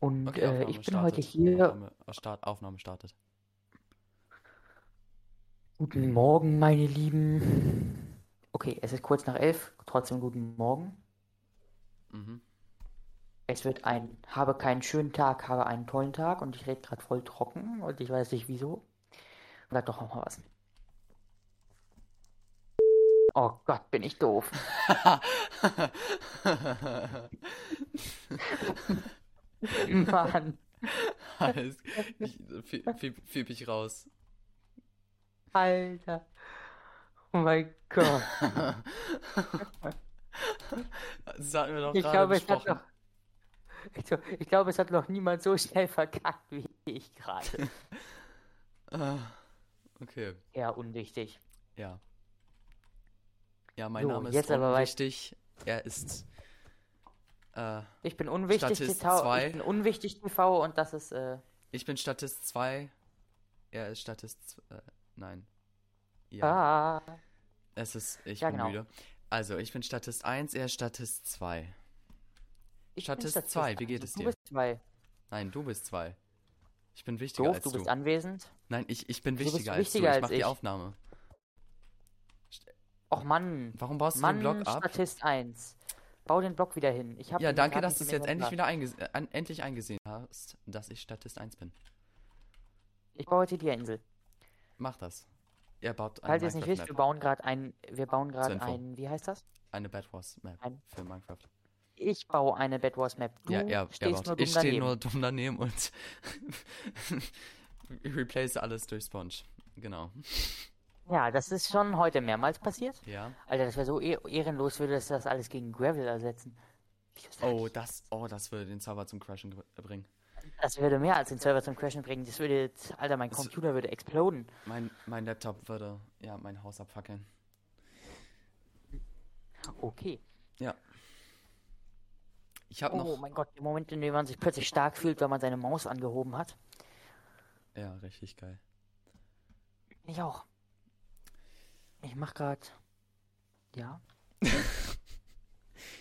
Und Okay, äh, ich bin startet. heute hier. Aufnahme, äh, Start, Aufnahme startet. Guten Morgen, meine Lieben. Okay, es ist kurz nach elf. Trotzdem guten Morgen. Mhm. Es wird ein, habe keinen schönen Tag, habe einen tollen Tag und ich rede gerade voll trocken und ich weiß nicht wieso. Sag doch noch mal was. Oh Gott, bin ich doof. Mann, Alles, ich, fieb, ich raus. Alter. Oh mein Gott. Das hatten wir doch Ich gerade glaube, es hat besprochen. noch. Ich, ich glaube, es hat noch niemand so schnell verkackt wie ich gerade. Ah, Okay, Eher unwichtig. ja. Ja, mein So, Name ist jetzt aber. Er ist. Äh, Ich bin unwichtig Statist TV, zwei. ich bin unwichtig TV und das ist äh, ich bin Statist 2. Er ist Statist. Äh, nein. Ja. ah, Es ist. Ich Ja, bin genau. müde. Also, ich bin Statist 1, er ist Statist 2. ich Statist bin Statist zwei, wie geht es dir? Du bist zwei. Nein, du bist 2. Ich bin wichtiger Doof, als du du. bist anwesend. Nein, ich, ich bin wichtiger als wichtiger du. Ich als mach die ich. Aufnahme. Och Mann. Warum baust du Mann, den Block ab? Statist 1. Bau den Block wieder hin. Ich Ja, danke, dass du es jetzt endlich wieder eingese äh, an, endlich eingesehen hast, dass ich Statist 1 bin. Ich baue heute die Insel. Mach das. Er baut Falls ihr es nicht wisst, wir bauen gerade ein, wir bauen gerade ein, wie heißt das? Eine Bad Wars Map Ein- für Minecraft. Ich baue eine Bed Wars Map. Du ja, er, er stehst baut. nur dumm ich stehe nur dumm daneben und replace alles durch Sponge. Genau. Ja, das ist schon heute mehrmals passiert. Ja. Alter, das wäre so eh- ehrenlos, würde das das alles gegen Gravel ersetzen. Sag Oh, das, oh, das würde den Server zum Crashen ge- bringen. Das würde mehr als den Server zum Crashen bringen. Das würde, Alter, mein Das- Computer würde exploden. Mein, mein Laptop würde, ja, mein Haus abfackeln. Okay. Ja. Ich habe Oh noch. mein Gott, im Moment, in dem man sich plötzlich stark fühlt, wenn man seine Maus angehoben hat. Ja, richtig geil. Ich auch. Ich mach grad. Ja.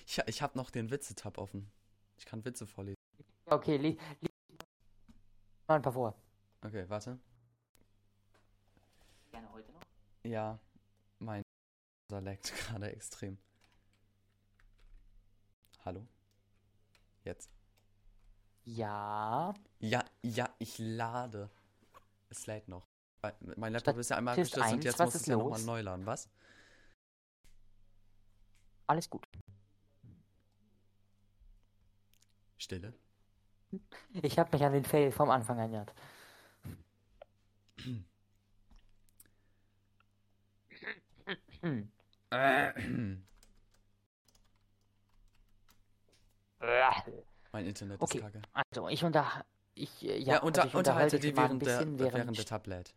Ich, ich habe noch den Witze-Tab offen. Ich kann Witze vorlesen. Okay, li li mal ein paar vor. Okay, warte. Gerne heute noch. Ja, mein laggt gerade extrem. Hallo? Jetzt. Ja. Ja, ja, ich lade. Es lädt noch. Mein Laptop ist ja einmal abgestürzt und jetzt muss es ist ja nochmal neu laden. Was? Alles gut. Stille. Ich habe mich an den Fail vom Anfang erinnert. Mein Internet Okay. ist kacke. Also, ich unter... Ich, äh, ja, Ja, unter, also ich unterhalte dich während der, während, während der Tab lädt.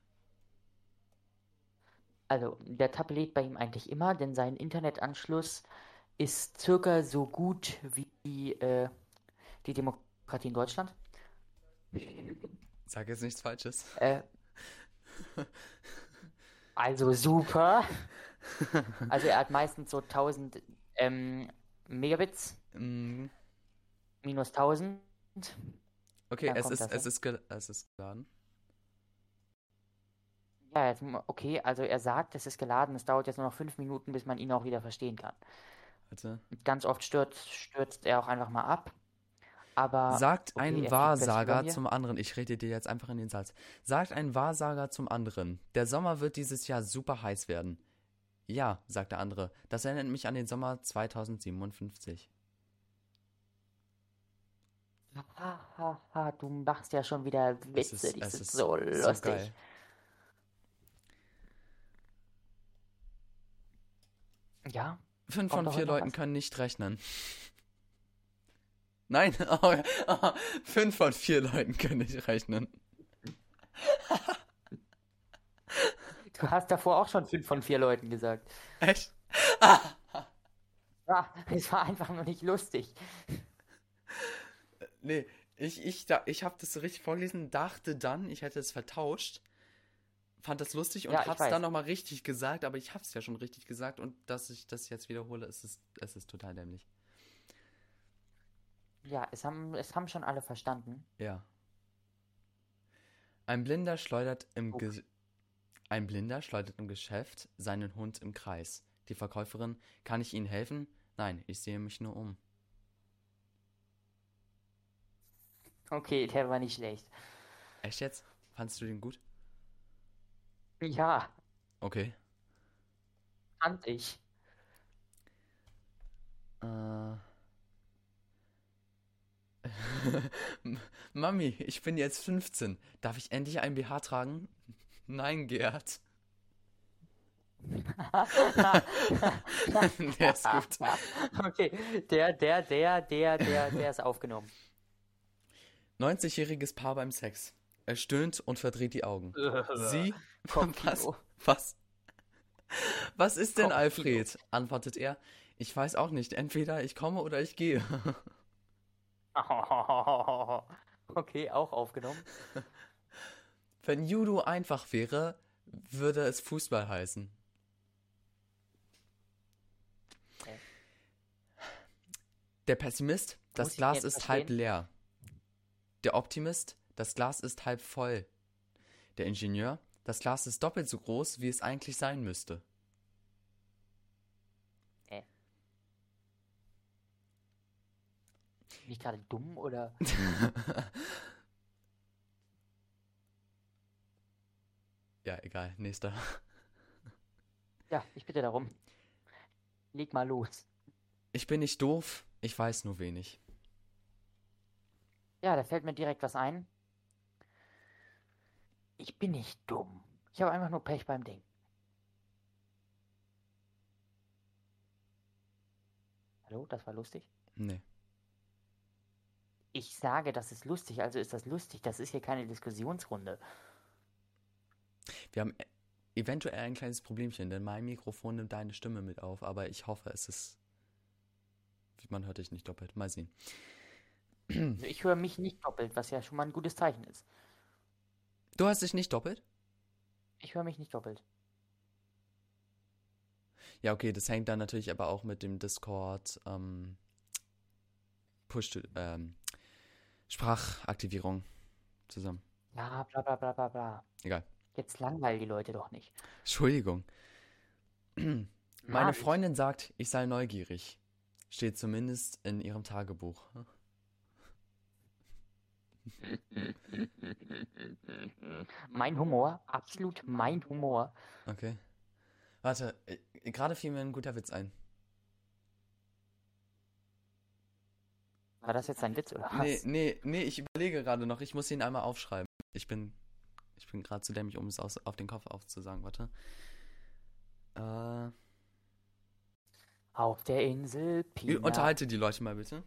Also, der Tab lädt bei ihm eigentlich immer, denn sein Internetanschluss ist circa so gut wie äh, die Demokratie in Deutschland. Sag jetzt nichts Falsches. Äh, also super. Also er hat meistens so 1000 ähm, Megabits Mm, minus 1000. Okay, es ist, das, es ja. ist, es ist geladen. Ja, jetzt, okay, also er sagt, es ist geladen, es dauert jetzt nur noch 5 Minuten, bis man ihn auch wieder verstehen kann. Warte. Ganz oft stürzt, stürzt er auch einfach mal ab. Aber Sagt okay, ein Wahrsager zum anderen, ich rede dir jetzt einfach in den Satz. Sagt ein Wahrsager zum anderen, der Sommer wird dieses Jahr super heiß werden. Ja, sagt der andere, das erinnert mich an den Sommer 2057. Ha, ha, ha, du machst ja schon wieder Witze, ist, die es sind ist so lustig. geil. Ja, Fünf von vier Leuten können nicht rechnen. Nein, oh, oh, fünf von vier Leuten können nicht rechnen. du hast davor auch schon 5 von 4 Leuten gesagt. Echt? Ah, es war einfach nur nicht lustig. Nee, ich, ich, da, ich habe das so richtig vorgelesen, dachte dann, ich hätte es vertauscht, fand das lustig und Ja, hab's weiß. dann nochmal richtig gesagt, aber ich hab's ja schon richtig gesagt und dass ich das jetzt wiederhole, es ist, es ist total dämlich. Ja, es haben, es haben schon alle verstanden. Ja. Ein Blinder schleudert im Oh. Ge Ein Blinder schleudert im Geschäft seinen Hund im Kreis. Die Verkäuferin, kann ich Ihnen helfen? Nein, ich sehe mich nur um. Okay, der war nicht schlecht. Echt jetzt? Fandst du den gut? Ja, Okay. fand ich. Äh. Mami, ich bin jetzt 15. Darf ich endlich ein BH tragen? Nein, Gerd. Der ist gut. Okay, der, der, der, der, der, der ist aufgenommen. 90-jähriges Paar beim Sex. Er stöhnt und verdreht die Augen. Sie? Was? Kopfkino. Was? Was ist denn Kopfkino. Alfred? Antwortet er. Ich weiß auch nicht. Entweder ich komme oder ich gehe. Okay, auch aufgenommen. Wenn Judo einfach wäre, würde es Fußball heißen. Okay. Der Pessimist, Muss das ich Glas ist halb verstehen? leer. Der Optimist, das Glas ist halb voll. Der Ingenieur, das Glas ist doppelt so groß, wie es eigentlich sein müsste. Bin ich gerade dumm oder? Ja, egal, nächster. Ja, ich bitte darum. Leg mal los. Ich bin nicht doof, ich weiß nur wenig. Ja, da fällt mir direkt was ein. Ich bin nicht dumm. Ich habe einfach nur Pech beim Ding. Hallo, das war lustig? Nee. Ich sage, das ist lustig, also ist das lustig. Das ist hier keine Diskussionsrunde. Wir haben e- eventuell ein kleines Problemchen, denn mein Mikrofon nimmt deine Stimme mit auf, aber ich hoffe, es ist. Man hört dich nicht doppelt. Mal sehen. Also ich höre mich nicht doppelt, was ja schon mal ein gutes Zeichen ist. Du hast dich nicht doppelt? Ich höre mich nicht doppelt. Ja, okay, das hängt dann natürlich aber auch mit dem Discord ähm, Push ähm, Sprachaktivierung zusammen. Ja, bla bla bla bla bla. Egal. Jetzt langweilen die Leute doch nicht. Entschuldigung. Meine Freundin sagt, ich sei neugierig. Steht zumindest in ihrem Tagebuch. Mein Humor, absolut mein Humor. Okay. Warte, äh, gerade fiel mir ein guter Witz ein. War das jetzt ein Witz oder was? Nee, nee, nee, ich überlege gerade noch. Ich muss ihn einmal aufschreiben. Ich bin, ich bin gerade zu dämlich, um es aus, auf den Kopf aufzusagen. Warte. Äh, Auf der Insel Pina. unterhalte die Leute mal bitte.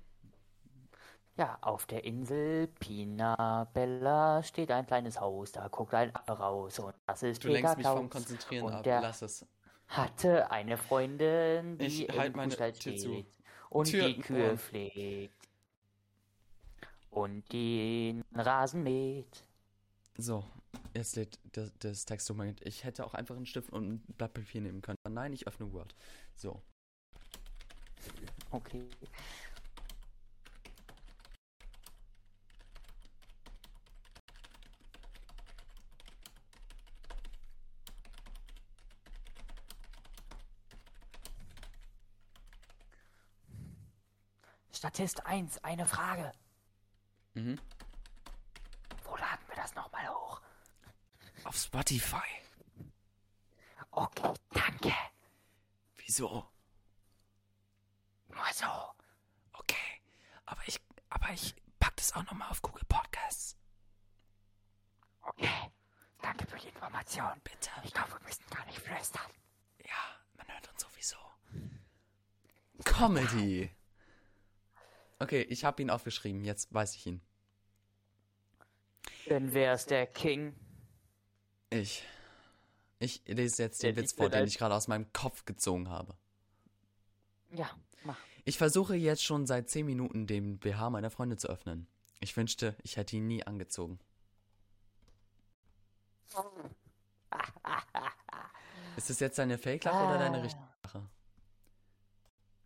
Ja, auf der Insel Pina Bella steht ein kleines Haus, da guckt ein Affe raus und das ist Du Peter lenkst mich vom Klaus. Konzentrieren und ab. Lass es. hatte eine Freundin, die Ich halt meine Kuhstall Tür steht und Tür die Kühe Ohren. pflegt und den Rasen mäht. So, jetzt lädt das, das Textdokument. Ich hätte auch einfach einen Stift und ein Blatt Papier nehmen können. Nein, ich öffne Word. So. Okay. Statist 1, eine Frage. Mhm. Wo laden wir das nochmal hoch? Auf Spotify. Okay, danke. Wieso? Nur so. Okay. Aber ich, aber ich pack das auch nochmal auf Google Podcasts. Okay. Danke für die Information. Bitte. Ich glaube, wir müssen gar nicht flüstern. Ja, man hört uns sowieso. Comedy. Okay, ich habe ihn aufgeschrieben. Jetzt weiß ich ihn. Denn wer ist der King? Ich. Ich lese jetzt Der den Witz liegt vor, den ich gerade aus meinem Kopf gezogen habe. Ja, mach. Ich versuche jetzt schon seit 10 Minuten den BH meiner Freunde zu öffnen. Ich wünschte, ich hätte ihn nie angezogen. Ist das jetzt deine Fake-Lache oder deine richtige Ah. Lache?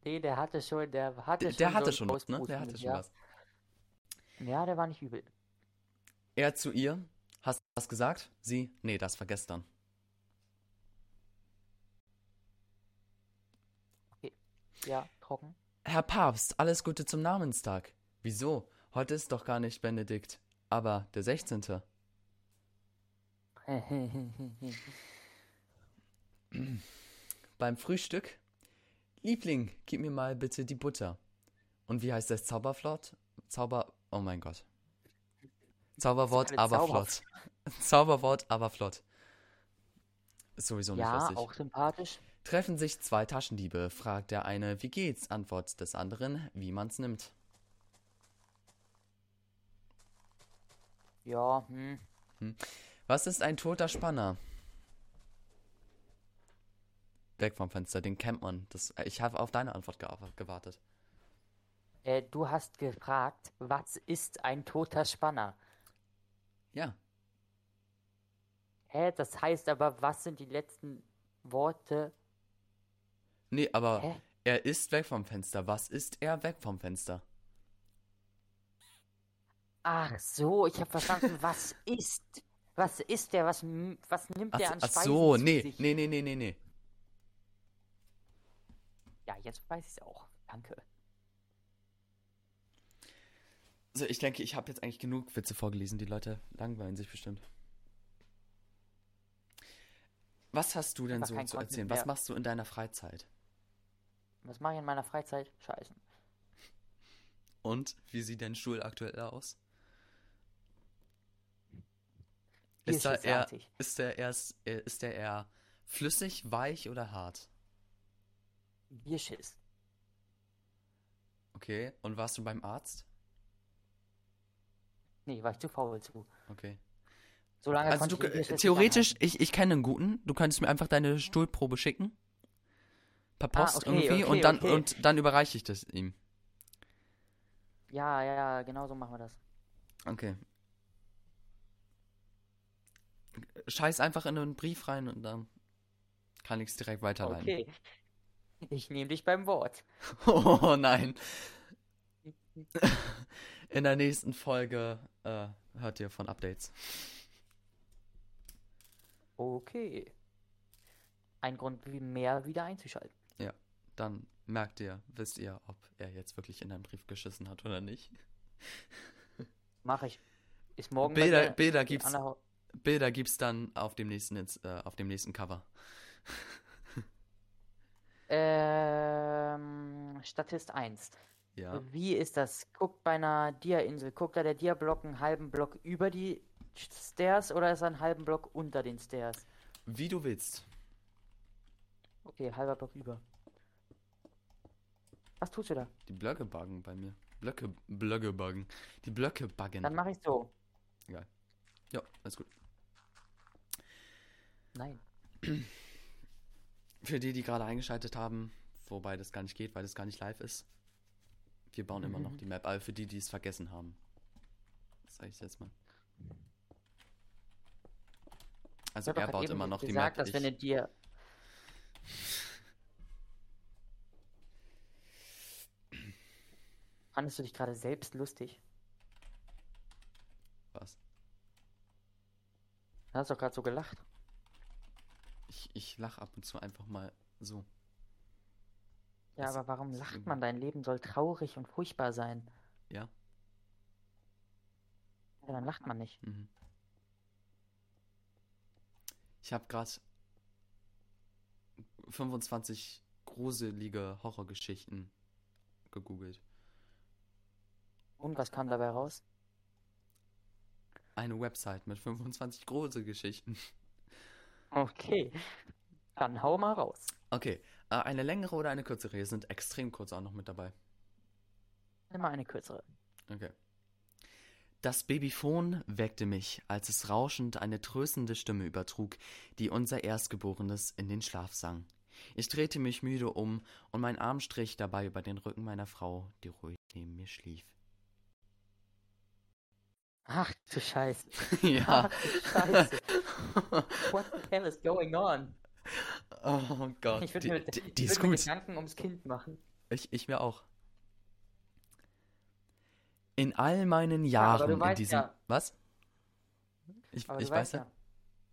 Nee, der hatte schon, der hatte Der, schon der so hatte ein schon was, ne? Der hatte schon ja. was. Ja, der war nicht übel. Er zu ihr. Hast du was gesagt? Sie? Nee, das war gestern. Ja, trocken. Herr Papst, alles Gute zum Namenstag. Wieso? Heute ist doch gar nicht Benedikt, aber der 16. Beim Frühstück? Liebling, gib mir mal bitte die Butter. Und wie heißt das Zauberflott? Zauber. Oh mein Gott. Zauberwort, aber Zauber- flott. Zauberwort, aber flott. Ist sowieso nicht ja, lustig. auch sympathisch. Treffen sich zwei Taschendiebe, fragt der eine, wie geht's? Antwort des anderen, wie man's nimmt. Ja, hm. Was ist ein toter Spanner? Weg vom Fenster, den kennt man. Das, ich habe auf deine Antwort gewa- gewartet. Äh, du hast gefragt, was ist ein toter Spanner? Ja, Hä, das heißt aber, was sind die letzten Worte? nee, aber Hä? er ist weg vom Fenster. Was ist er weg vom Fenster? Ach so, ich habe verstanden, was ist? Was ist der? Was, was nimmt Ach, der so- an ach Speisen so, zu nee, nee, nee, nee, nee, nee. Ja, jetzt weiß ich es auch. Danke. Also ich denke, ich habe jetzt eigentlich genug Witze vorgelesen. Die Leute langweilen sich bestimmt. Was hast du denn so zu Content erzählen? Was mehr. machst du in deiner Freizeit? Was mache ich in meiner Freizeit? Scheißen. Und wie sieht dein Stuhl aktuell aus? Ist, ist eher, artig. ist, der erst, äh, ist der eher flüssig, weich oder hart? Bierschiss. Okay. Und warst du beim Arzt? Nee, war ich zu faul zu. Okay. So lange Also du, ich theoretisch, ich, ich kenne einen guten. Du könntest mir einfach deine Stuhlprobe schicken. Per Ah, Post okay, irgendwie okay, und dann okay. und dann überreiche ich das ihm. Ja, ja, ja, genau so machen wir das. Okay. Scheiß einfach in einen Brief rein und dann kann ich es direkt weiterleiten. Okay. Ich nehme dich beim Wort. Oh nein. In der nächsten Folge äh, hört ihr von Updates. Okay. Ein Grund wie mehr wieder einzuschalten. Dann merkt ihr, wisst ihr, ob er jetzt wirklich in einen Brief geschissen hat oder nicht. Mache ich. Ist morgen Bilder, dir Bilder gibt's, Bilder gibt's dann auf dem nächsten, äh, auf dem nächsten Cover. Ähm, Statist 1. Ja. Wie ist das? Guckt bei einer Dia-Insel, guckt da der Dia-Block einen halben Block über die Stairs oder ist er einen halben Block unter den Stairs? Wie du willst. Okay, halber Block über. Was tust du da? Die Blöcke buggen bei mir. Blöcke, Blöcke buggen. Die Blöcke buggen. Dann mache ich so. Ja, alles gut. Nein. Für die, die gerade eingeschaltet haben, wobei das gar nicht geht, weil das gar nicht live ist. Wir bauen immer noch Mhm. die Map, aber für die, die es vergessen haben. Das sage ich jetzt mal. Also er baut immer noch die gesagt, Map. dass wenn Ich, du dir. Fandest du dich gerade selbst lustig? was? Du hast doch gerade so gelacht. Ich, ich lache ab und zu einfach mal so. Ja, Das aber warum lacht man? Dein Leben soll traurig und furchtbar sein. Ja? Ja, dann lacht man nicht. Mhm. Ich habe gerade 25 gruselige Horrorgeschichten gegoogelt. Und was kam dabei raus? Eine Website mit 25 Gruselgeschichten. Okay. Dann hau mal raus. Okay, äh, eine längere oder eine kürzere? Hier sind extrem kurz auch noch mit dabei. Immer eine kürzere. Okay. Das Babyphon weckte mich, als es rauschend eine tröstende Stimme übertrug, die unser Erstgeborenes in den Schlaf sang. Ich drehte mich müde um und mein Arm strich dabei über den Rücken meiner Frau, die ruhig neben mir schlief. Ach du Scheiße. ja. Ach du Scheiße. What the hell is going on? Oh Gott. Ich würde die, mir, die, ich die ist würd mir. Gedanken ums Kind machen. Ich, ich mir auch. In all meinen Ja, Jahren du in diesem. ja, Was? Ich, aber ich du weiß weißt ja. ja,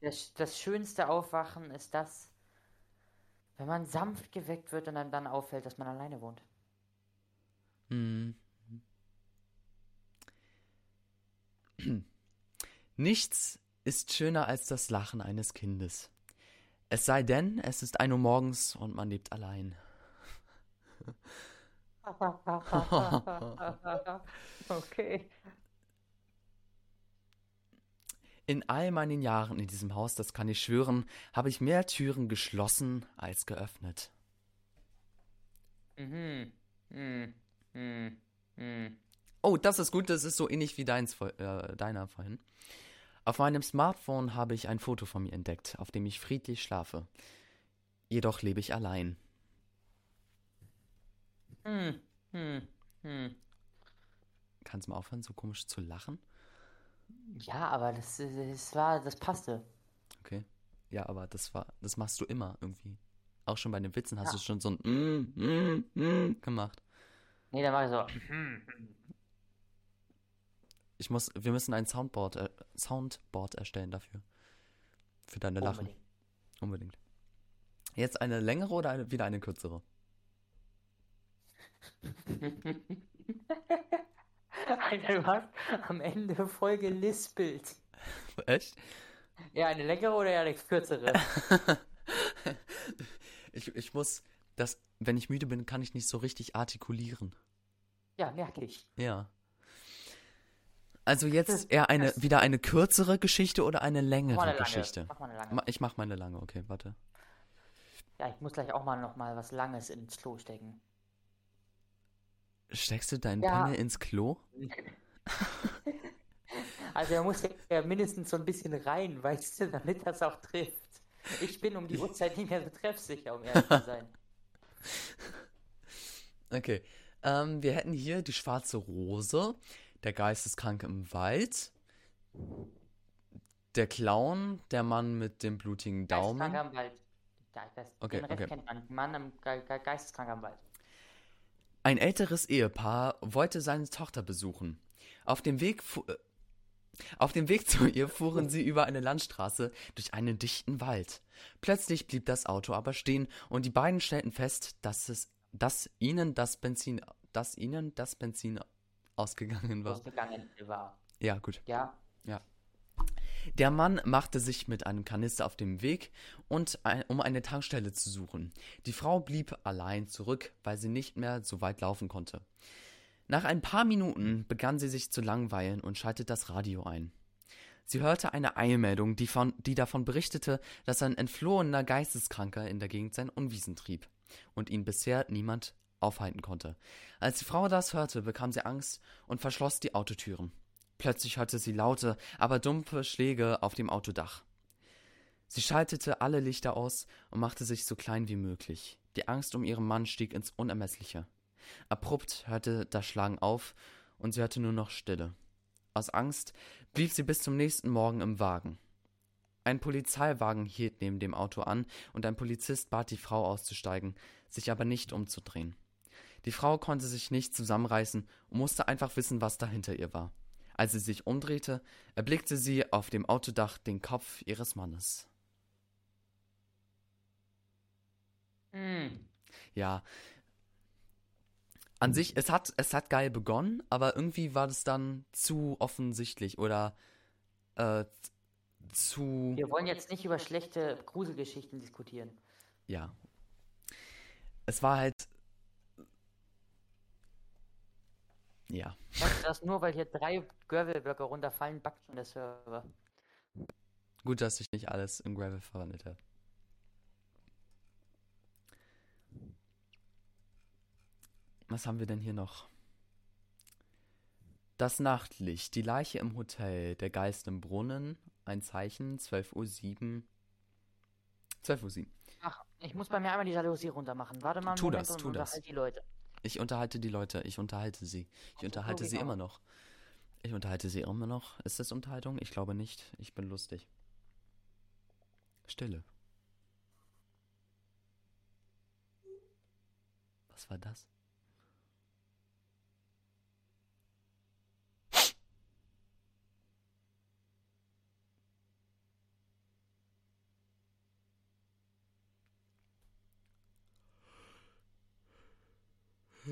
das, das schönste Aufwachen ist das, wenn man sanft geweckt wird und einem dann auffällt, dass man alleine wohnt. Hm. Nichts ist schöner als das Lachen eines Kindes. Es sei denn, es ist ein Uhr morgens und man lebt allein. Okay. In all meinen Jahren in diesem Haus, das kann ich schwören, habe ich mehr Türen geschlossen als geöffnet. Mhm. Mhm. Mhm. Mhm. Oh, das ist gut, das ist so ähnlich wie deins, äh, deiner vorhin. Auf meinem Smartphone habe ich ein Foto von mir entdeckt, auf dem ich friedlich schlafe. Jedoch lebe ich allein. Hm. Hm. Hm. Kannst du mal aufhören, so komisch zu lachen? Ja, aber das, das war, das passte. Okay. Ja, aber das war, das machst du immer irgendwie. Auch schon bei den Witzen hast Ja. du schon so ein mm, mm, mm gemacht. Nee, dann war ich so. Ich muss, wir müssen ein Soundboard, äh, Soundboard erstellen dafür. Für deine Lachen. Unbedingt. Unbedingt. Jetzt eine längere oder eine, wieder eine kürzere? Alter, du hast am Ende voll gelispelt. Echt? Ja, eine längere oder eine kürzere? ich, ich muss, das, wenn ich müde bin, kann ich nicht so richtig artikulieren. Ja, merke ich. Ja. Also jetzt eher eine, wieder eine kürzere Geschichte oder eine Mach mal längere eine lange. Geschichte? Mach mal eine lange. Ich mach meine lange, okay, warte. Ja, ich muss gleich auch mal noch mal was Langes ins Klo stecken. Steckst du deinen Ja. Pimmel ins Klo? Also er muss ja mindestens so ein bisschen rein, weißt du, damit das auch trifft. Ich bin um die Uhrzeit nicht mehr so treffsicher, um ehrlich zu sein. Okay. Ähm, wir hätten hier die schwarze Rose, der Geisteskranke im Wald, der Clown, der Mann mit dem blutigen Daumen. Geisteskranker am Wald. Das, Okay, den Rest okay. kennt man. Mann am Ge Ge Geisteskranker am Wald. Ein älteres Ehepaar wollte seine Tochter besuchen. Auf dem Weg, äh, auf dem Weg zu ihr fuhren sie über eine Landstraße durch einen dichten Wald. Plötzlich blieb das Auto aber stehen und die beiden stellten fest, dass es, dass ihnen das Benzin, dass ihnen das Benzin ausgegangen war. Ausgegangen war. Ja, gut. Ja. Der Mann machte sich mit einem Kanister auf den Weg, und ein, um eine Tankstelle zu suchen. Die Frau blieb allein zurück, weil sie nicht mehr so weit laufen konnte. Nach ein paar Minuten begann sie sich zu langweilen und schaltete das Radio ein. Sie hörte eine Eilmeldung, die, von, die davon berichtete, dass ein entflohener Geisteskranker in der Gegend sein Unwesen trieb und ihn bisher niemand aufhalten konnte. Als die Frau das hörte, bekam sie Angst und verschloss die Autotüren. Plötzlich hörte sie laute, aber dumpfe Schläge auf dem Autodach. Sie schaltete alle Lichter aus und machte sich so klein wie möglich. Die Angst um ihren Mann stieg ins Unermessliche. Abrupt hörte das Schlagen auf und sie hörte nur noch Stille. Aus Angst blieb sie bis zum nächsten Morgen im Wagen. Ein Polizeiwagen hielt neben dem Auto an und ein Polizist bat die Frau auszusteigen, sich aber nicht umzudrehen. Die Frau konnte sich nicht zusammenreißen und musste einfach wissen, was dahinter ihr war. Als sie sich umdrehte, erblickte sie auf dem Autodach den Kopf ihres Mannes. Hm. Ja. An sich, es hat, es hat geil begonnen, aber irgendwie war das dann zu offensichtlich oder äh, zu. Wir wollen jetzt nicht über schlechte Gruselgeschichten diskutieren. Ja. Es war halt. Ja. Du das nur, weil hier drei Gravelblöcke runterfallen, backt schon der Server. Gut, dass ich nicht alles in Gravel verwandelt habe. Was haben wir denn hier noch? Das Nachtlicht, die Leiche im Hotel, der Geist im Brunnen, ein Zeichen, 12.07 Uhr. 12.07 Uhr. Ach, ich muss bei mir einmal die Jalousie runter machen. Warte mal Tu Moment das, tu das. unterhalte die Leute. Ich unterhalte die Leute, ich unterhalte sie. Ich unterhalte sie immer noch. Ich unterhalte sie immer noch. Ist das Unterhaltung? Ich glaube nicht. Ich bin lustig. Stille. Was war das? Was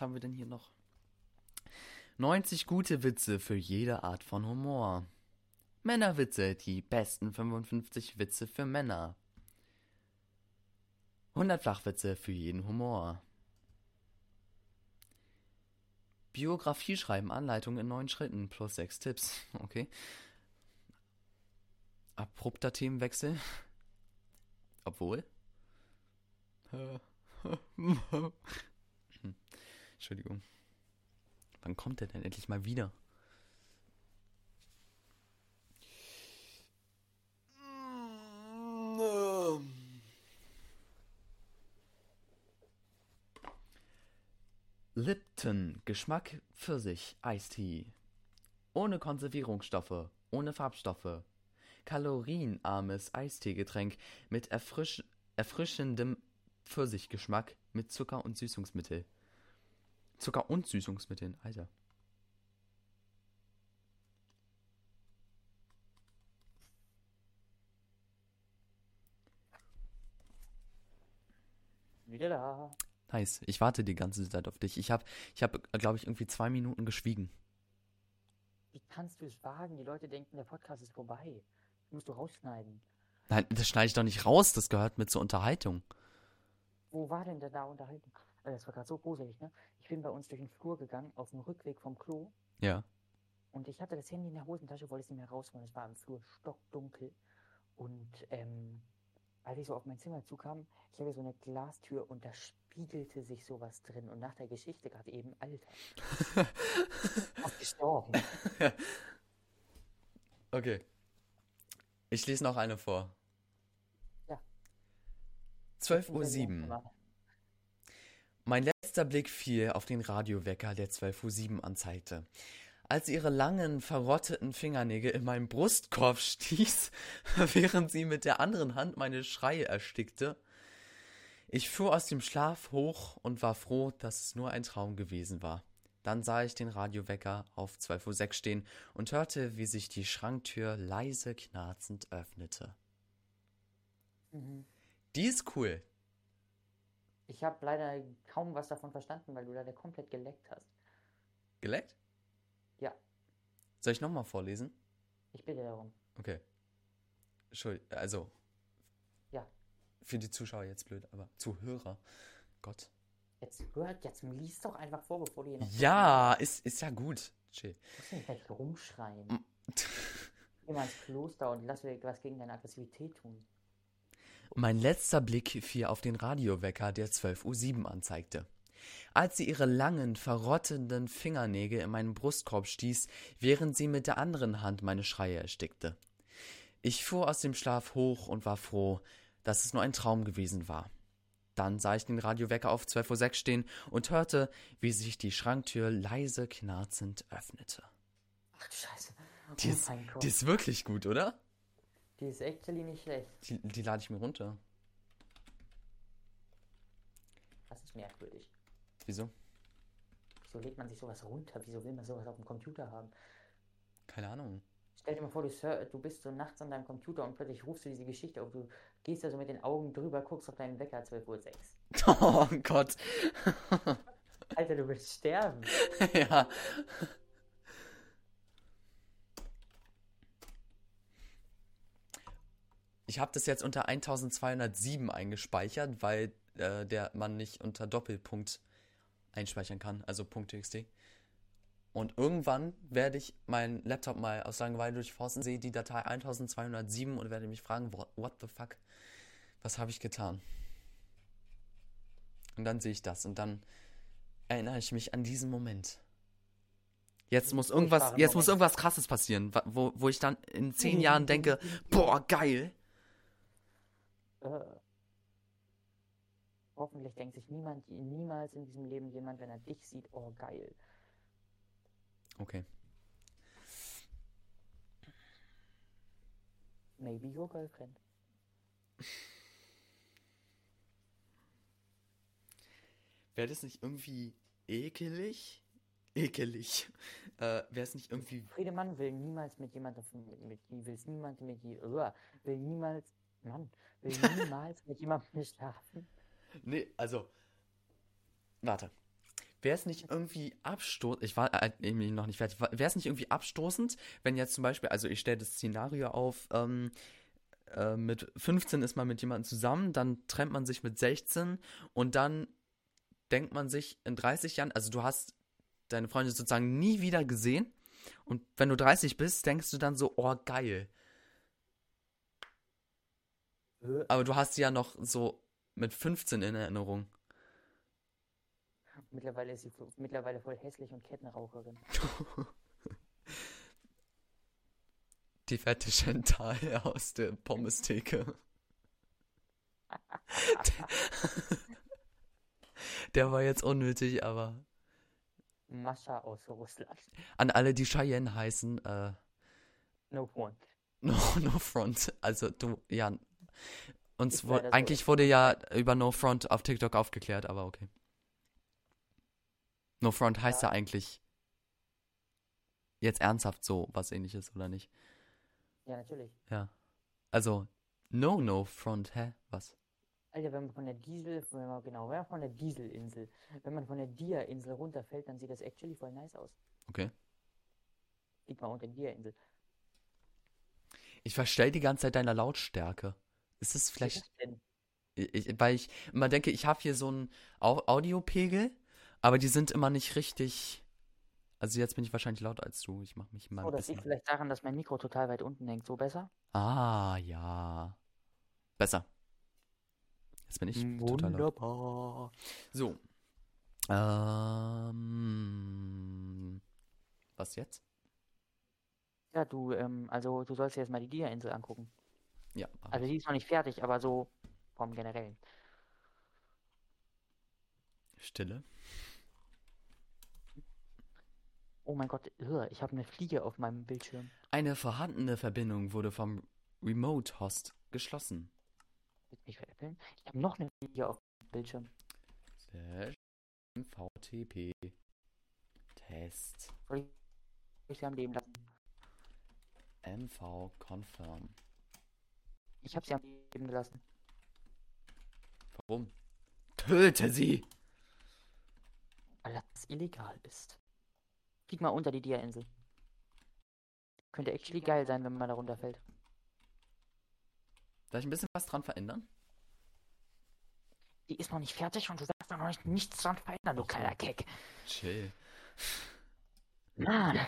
haben wir denn hier noch? 90 gute Witze für jede Art von Humor. Männerwitze, die besten 55 Witze für Männer. 100 Flachwitze für jeden Humor. Biografie schreiben, Anleitung in neun Schritten plus sechs Tipps. Okay. Abrupter Themenwechsel. Obwohl. Entschuldigung. Wann kommt er denn endlich mal wieder? Lipton, Geschmack Pfirsich, Eistee. Ohne Konservierungsstoffe, ohne Farbstoffe. Kalorienarmes Eisteegetränk mit erfrisch erfrischendem Pfirsichgeschmack mit Zucker und Süßungsmittel. Zucker und Süßungsmitteln, Alter. Wieder da. Nice. Ich warte die ganze Zeit auf dich. Ich habe, ich hab, glaube ich, irgendwie zwei Minuten geschwiegen. Wie kannst du es wagen? Die Leute denken, der Podcast ist vorbei. Das musst du rausschneiden. Nein, das schneide ich doch nicht raus. Das gehört mit zur Unterhaltung. Wo war denn der da Unterhaltung? Äh, Das war gerade so gruselig, ne? Ich bin bei uns durch den Flur gegangen, auf dem Rückweg vom Klo. Ja. Und ich hatte das Handy in der Hosentasche, wollte es nicht mehr rausholen. Es war im Flur stockdunkel. Und ähm, als ich so auf mein Zimmer zukam, ich habe so eine Glastür und da spiegelte sich sowas drin. Und nach der Geschichte gerade eben, Alter, fast gestorben. Okay. Ich lese noch eine vor. Ja. 12.07 Uhr. Mein letzter Blick fiel auf den Radiowecker, der 12.07 Uhr anzeigte. Als ihre langen, verrotteten Fingernägel in meinen Brustkorb stieß, während sie mit der anderen Hand meine Schreie erstickte. Ich fuhr aus dem Schlaf hoch und war froh, dass es nur ein Traum gewesen war. Dann sah ich den Radiowecker auf 12.06 Uhr stehen und hörte, wie sich die Schranktür leise knarzend öffnete. Mhm. Die ist cool. Ich habe leider kaum was davon verstanden, weil du leider komplett geleckt hast. Geleckt? Ja, Soll ich nochmal vorlesen? ich bitte darum. Okay. Entschuld, also. Ja. Für die Zuschauer jetzt blöd, aber Zuhörer. Gott. Jetzt hört, jetzt lies doch einfach vor, bevor du hier noch. Ja, ist, ist ja gut. Chill. Du musst nicht gleich rumschreien. Mm. Geh mal ins Kloster und lass mir was gegen deine Aggressivität tun. Mein letzter Blick fiel auf den Radiowecker, der 12.07 Uhr anzeigte. Als sie ihre langen, verrottenden Fingernägel in meinen Brustkorb stieß, während sie mit der anderen Hand meine Schreie erstickte. Ich fuhr aus dem Schlaf hoch und war froh, dass es nur ein Traum gewesen war. Dann sah ich den Radiowecker auf 12.06 Uhr stehen und hörte, wie sich die Schranktür leise knarzend öffnete. Ach du Scheiße. Die oh ist, mein Gott. die ist wirklich gut, oder? Die ist actually nicht schlecht. Die, die lade ich mir runter. Das ist merkwürdig. Wieso? Wieso lädt man sich sowas runter? Wieso will man sowas auf dem Computer haben? Keine Ahnung. Stell dir mal vor, du, du bist so nachts an deinem Computer und plötzlich rufst du diese Geschichte auf. Du gehst da so mit den Augen drüber, guckst auf deinen Wecker 12.06 Uhr. Oh Gott. Alter, du willst sterben. ja. Ich habe das jetzt unter 1207 eingespeichert, weil äh, der man nicht unter Doppelpunkt einspeichern kann, also .txt. Und irgendwann werde ich meinen Laptop mal aus Langeweile durchforsten, sehe die Datei 1207 und werde mich fragen, what, the fuck, was habe ich getan? Und dann sehe ich das und dann erinnere ich mich an diesen Moment. Jetzt muss irgendwas, jetzt muss irgendwas krasses passieren, wo, wo ich dann in zehn Jahren denke, boah, geil. Hoffentlich denkt sich niemand, niemals in diesem Leben jemand, wenn er dich sieht, oh geil. Okay. Maybe your girlfriend. Wäre das nicht irgendwie ekelig? Ekelig. Äh, Wäre es nicht irgendwie. Friedemann will niemals mit jemandem, mit, mit, will niemals mit, will niemals, Mann, will niemals mit jemandem schlafen. Nee, also. Warte. Wäre es nicht irgendwie abstoßend, ich war äh, noch nicht fertig, wäre es nicht irgendwie abstoßend, wenn jetzt zum Beispiel, also ich stelle das Szenario auf, ähm, äh, mit 15 ist man mit jemandem zusammen, dann trennt man sich mit 16 und dann denkt man sich in 30 Jahren, also du hast deine Freundin sozusagen nie wieder gesehen und wenn du 30 bist, denkst du dann so, oh geil. Aber du hast sie ja noch so mit 15 in Erinnerung. Mittlerweile ist sie mittlerweile voll hässlich und Kettenraucherin. Die fette Chantal aus der Pommestheke. Der war jetzt unnötig, aber Mascha aus Russland. an alle, die Cheyenne heißen, äh, No one. no, no front. Also du, ja, uns wo, leider so. eigentlich wurde ja über No Front auf TikTok aufgeklärt, aber okay. No Front heißt ja, Ja. eigentlich jetzt ernsthaft so was ähnliches, oder nicht? Ja, natürlich. Ja. Also, No No Front, hä? Was? Alter, wenn man von der Diesel, wenn man, genau, wenn man von der Dieselinsel, wenn man von der Dia-Insel runterfällt, dann sieht das actually voll nice aus. Okay. Liegt mal unter der Dia-Insel. Ich verstell die ganze Zeit deiner Lautstärke. Ist es vielleicht, ich, weil ich immer denke, ich habe hier so einen Au Audiopegel, aber die sind immer nicht richtig. Also jetzt bin ich wahrscheinlich lauter als du. Ich mache mich mal Oh, das liegt vielleicht daran, dass mein Mikro total weit unten hängt. So besser? Ah, ja. Besser. Jetzt bin ich total laut. Wunderbar. So. Ähm. Was jetzt? Ja, du, ähm, also du sollst dir jetzt mal die Dia-Insel angucken. Ja. Also die ist noch nicht fertig, aber so vom Generellen. Stille. Oh mein Gott, ich habe eine Fliege auf meinem Bildschirm. Eine vorhandene Verbindung wurde vom geschlossen. Willst du mich veräppeln? Ich habe noch eine Fliege auf dem Bildschirm. VTP Test soll ich sie am Leben lassen? MV Confirm. Ich habe sie am Leben gelassen. Warum? Töte sie! Weil das illegal ist. Flieg mal unter die Dia-Insel. Könnte actually geil sein, wenn man da runterfällt. Darf ich ein bisschen was dran verändern? Die ist noch nicht fertig und du darfst da noch nicht, nichts dran verändern, du kleiner Keck. Chill. Mann.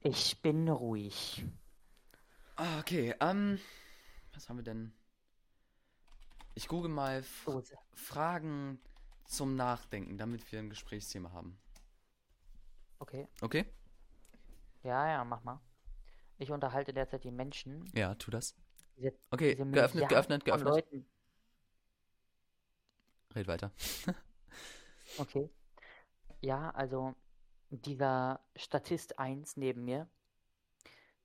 Ich bin ruhig. Ah, okay, ähm. Was haben wir denn? Ich google mal F So, Fragen zum Nachdenken, damit wir ein Gesprächsthema haben. okay. Okay? Ja, ja, mach mal. Ich unterhalte derzeit die Menschen. Ja, tu das. Diese, Okay, diese geöffnet, geöffnet, geöffnet. Leuten. Red weiter. Okay. Ja, also dieser Statist 1 neben mir,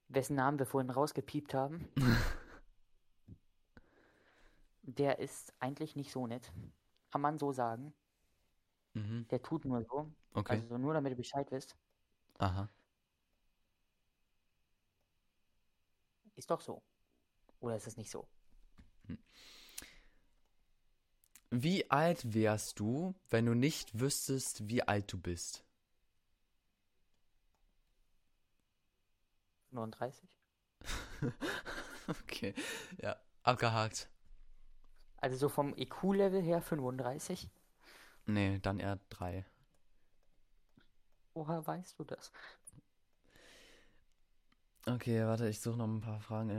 wessen Namen wir vorhin rausgepiept haben, der ist eigentlich nicht so nett. Kann man so sagen. mhm. Der tut nur so. Okay. Also nur damit ihr Bescheid wisst. Aha. Ist doch so. Oder ist es nicht so? Wie alt wärst du, wenn du nicht wüsstest, wie alt du bist? 39? okay, ja, abgehakt. Also so vom IQ-Level her 35? Nee, dann eher drei. Woher weißt du das? Okay, warte, ich suche noch ein paar Fragen.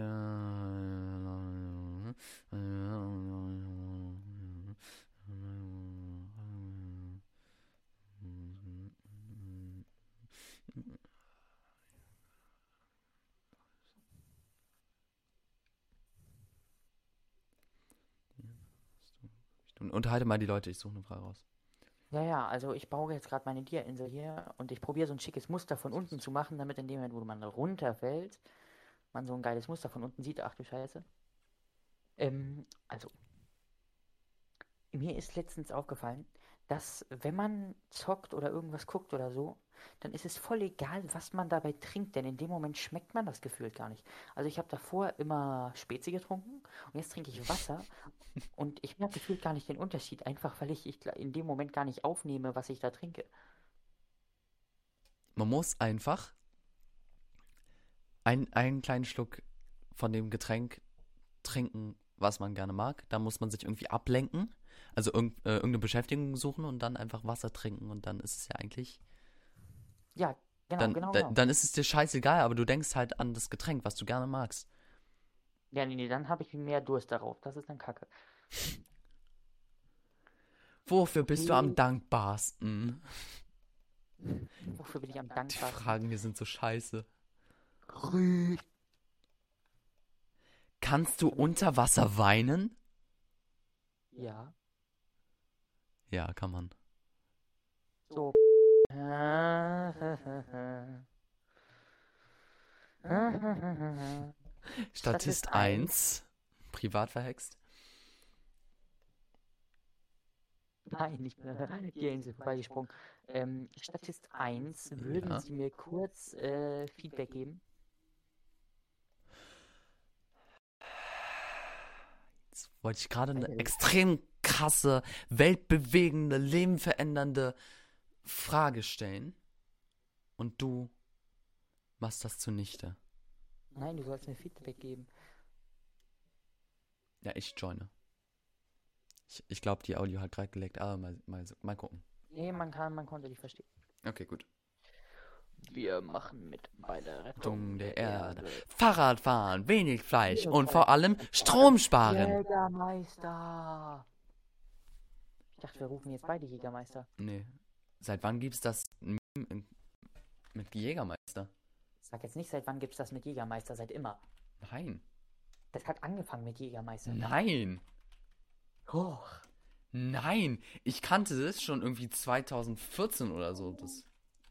Und unterhalte mal die Leute, ich suche eine Frage raus. Ja, ja, also ich baue jetzt gerade meine Dia-Insel hier und ich probiere so ein schickes Muster von unten zu machen, damit in dem Moment, wo man runterfällt, man so ein geiles Muster von unten sieht. Ach du Scheiße. Ähm, also, mir ist letztens aufgefallen, dass wenn man zockt oder irgendwas guckt oder so, dann ist es voll egal, was man dabei trinkt, denn in dem Moment schmeckt man das gefühlt gar nicht. Also ich habe davor immer Spezi getrunken und jetzt trinke ich Wasser und ich merke gefühlt gar nicht den Unterschied, einfach weil ich, ich in dem Moment gar nicht aufnehme, was ich da trinke. Man muss einfach ein, einen kleinen Schluck von dem Getränk trinken, was man gerne mag. Da muss man sich irgendwie ablenken, also irg äh, irgendeine Beschäftigung suchen und dann einfach Wasser trinken und dann ist es ja eigentlich. Ja, genau, dann, genau, genau. dann ist es dir scheißegal, aber du denkst halt an das Getränk, was du gerne magst. Ja, nee, nee, dann habe ich mehr Durst darauf. Das ist dann Kacke. Wofür bist du am Okay. dankbarsten? Wofür bin ich am Die dankbarsten? Fragen hier sind so scheiße. Kannst du unter Wasser weinen? Ja, Ja, kann man. so. Statist Statist 1. Privat verhext. Nein, ich bin hier ins vorbeigesprungen. Ähm, Statist 1, würden Ja. Sie mir kurz äh, Feedback geben? Jetzt wollte ich gerade eine extrem krasse, weltbewegende, lebenverändernde Frage stellen. Und du machst das zunichte. Nein, du sollst mir Feedback geben. Ja, ich joine. Ich, ich glaube, die Audio hat gerade geleckt, aber mal, mal, mal gucken. Nee, man kann, man konnte dich verstehen. Okay, gut. Wir machen mit bei der Rettung der Erde. Fahrradfahren, wenig Fleisch und vor allem Strom Strom sparen. Jägermeister! Ich dachte, wir rufen jetzt beide Jägermeister. Nee. Seit wann gibt's das mit Jägermeister? Sag jetzt nicht, seit wann gibt's das mit Jägermeister? Seit immer. Nein. Das hat angefangen mit Jägermeister. Nein. Hoch. Nein. Ich kannte das schon irgendwie 2014 oder so. Das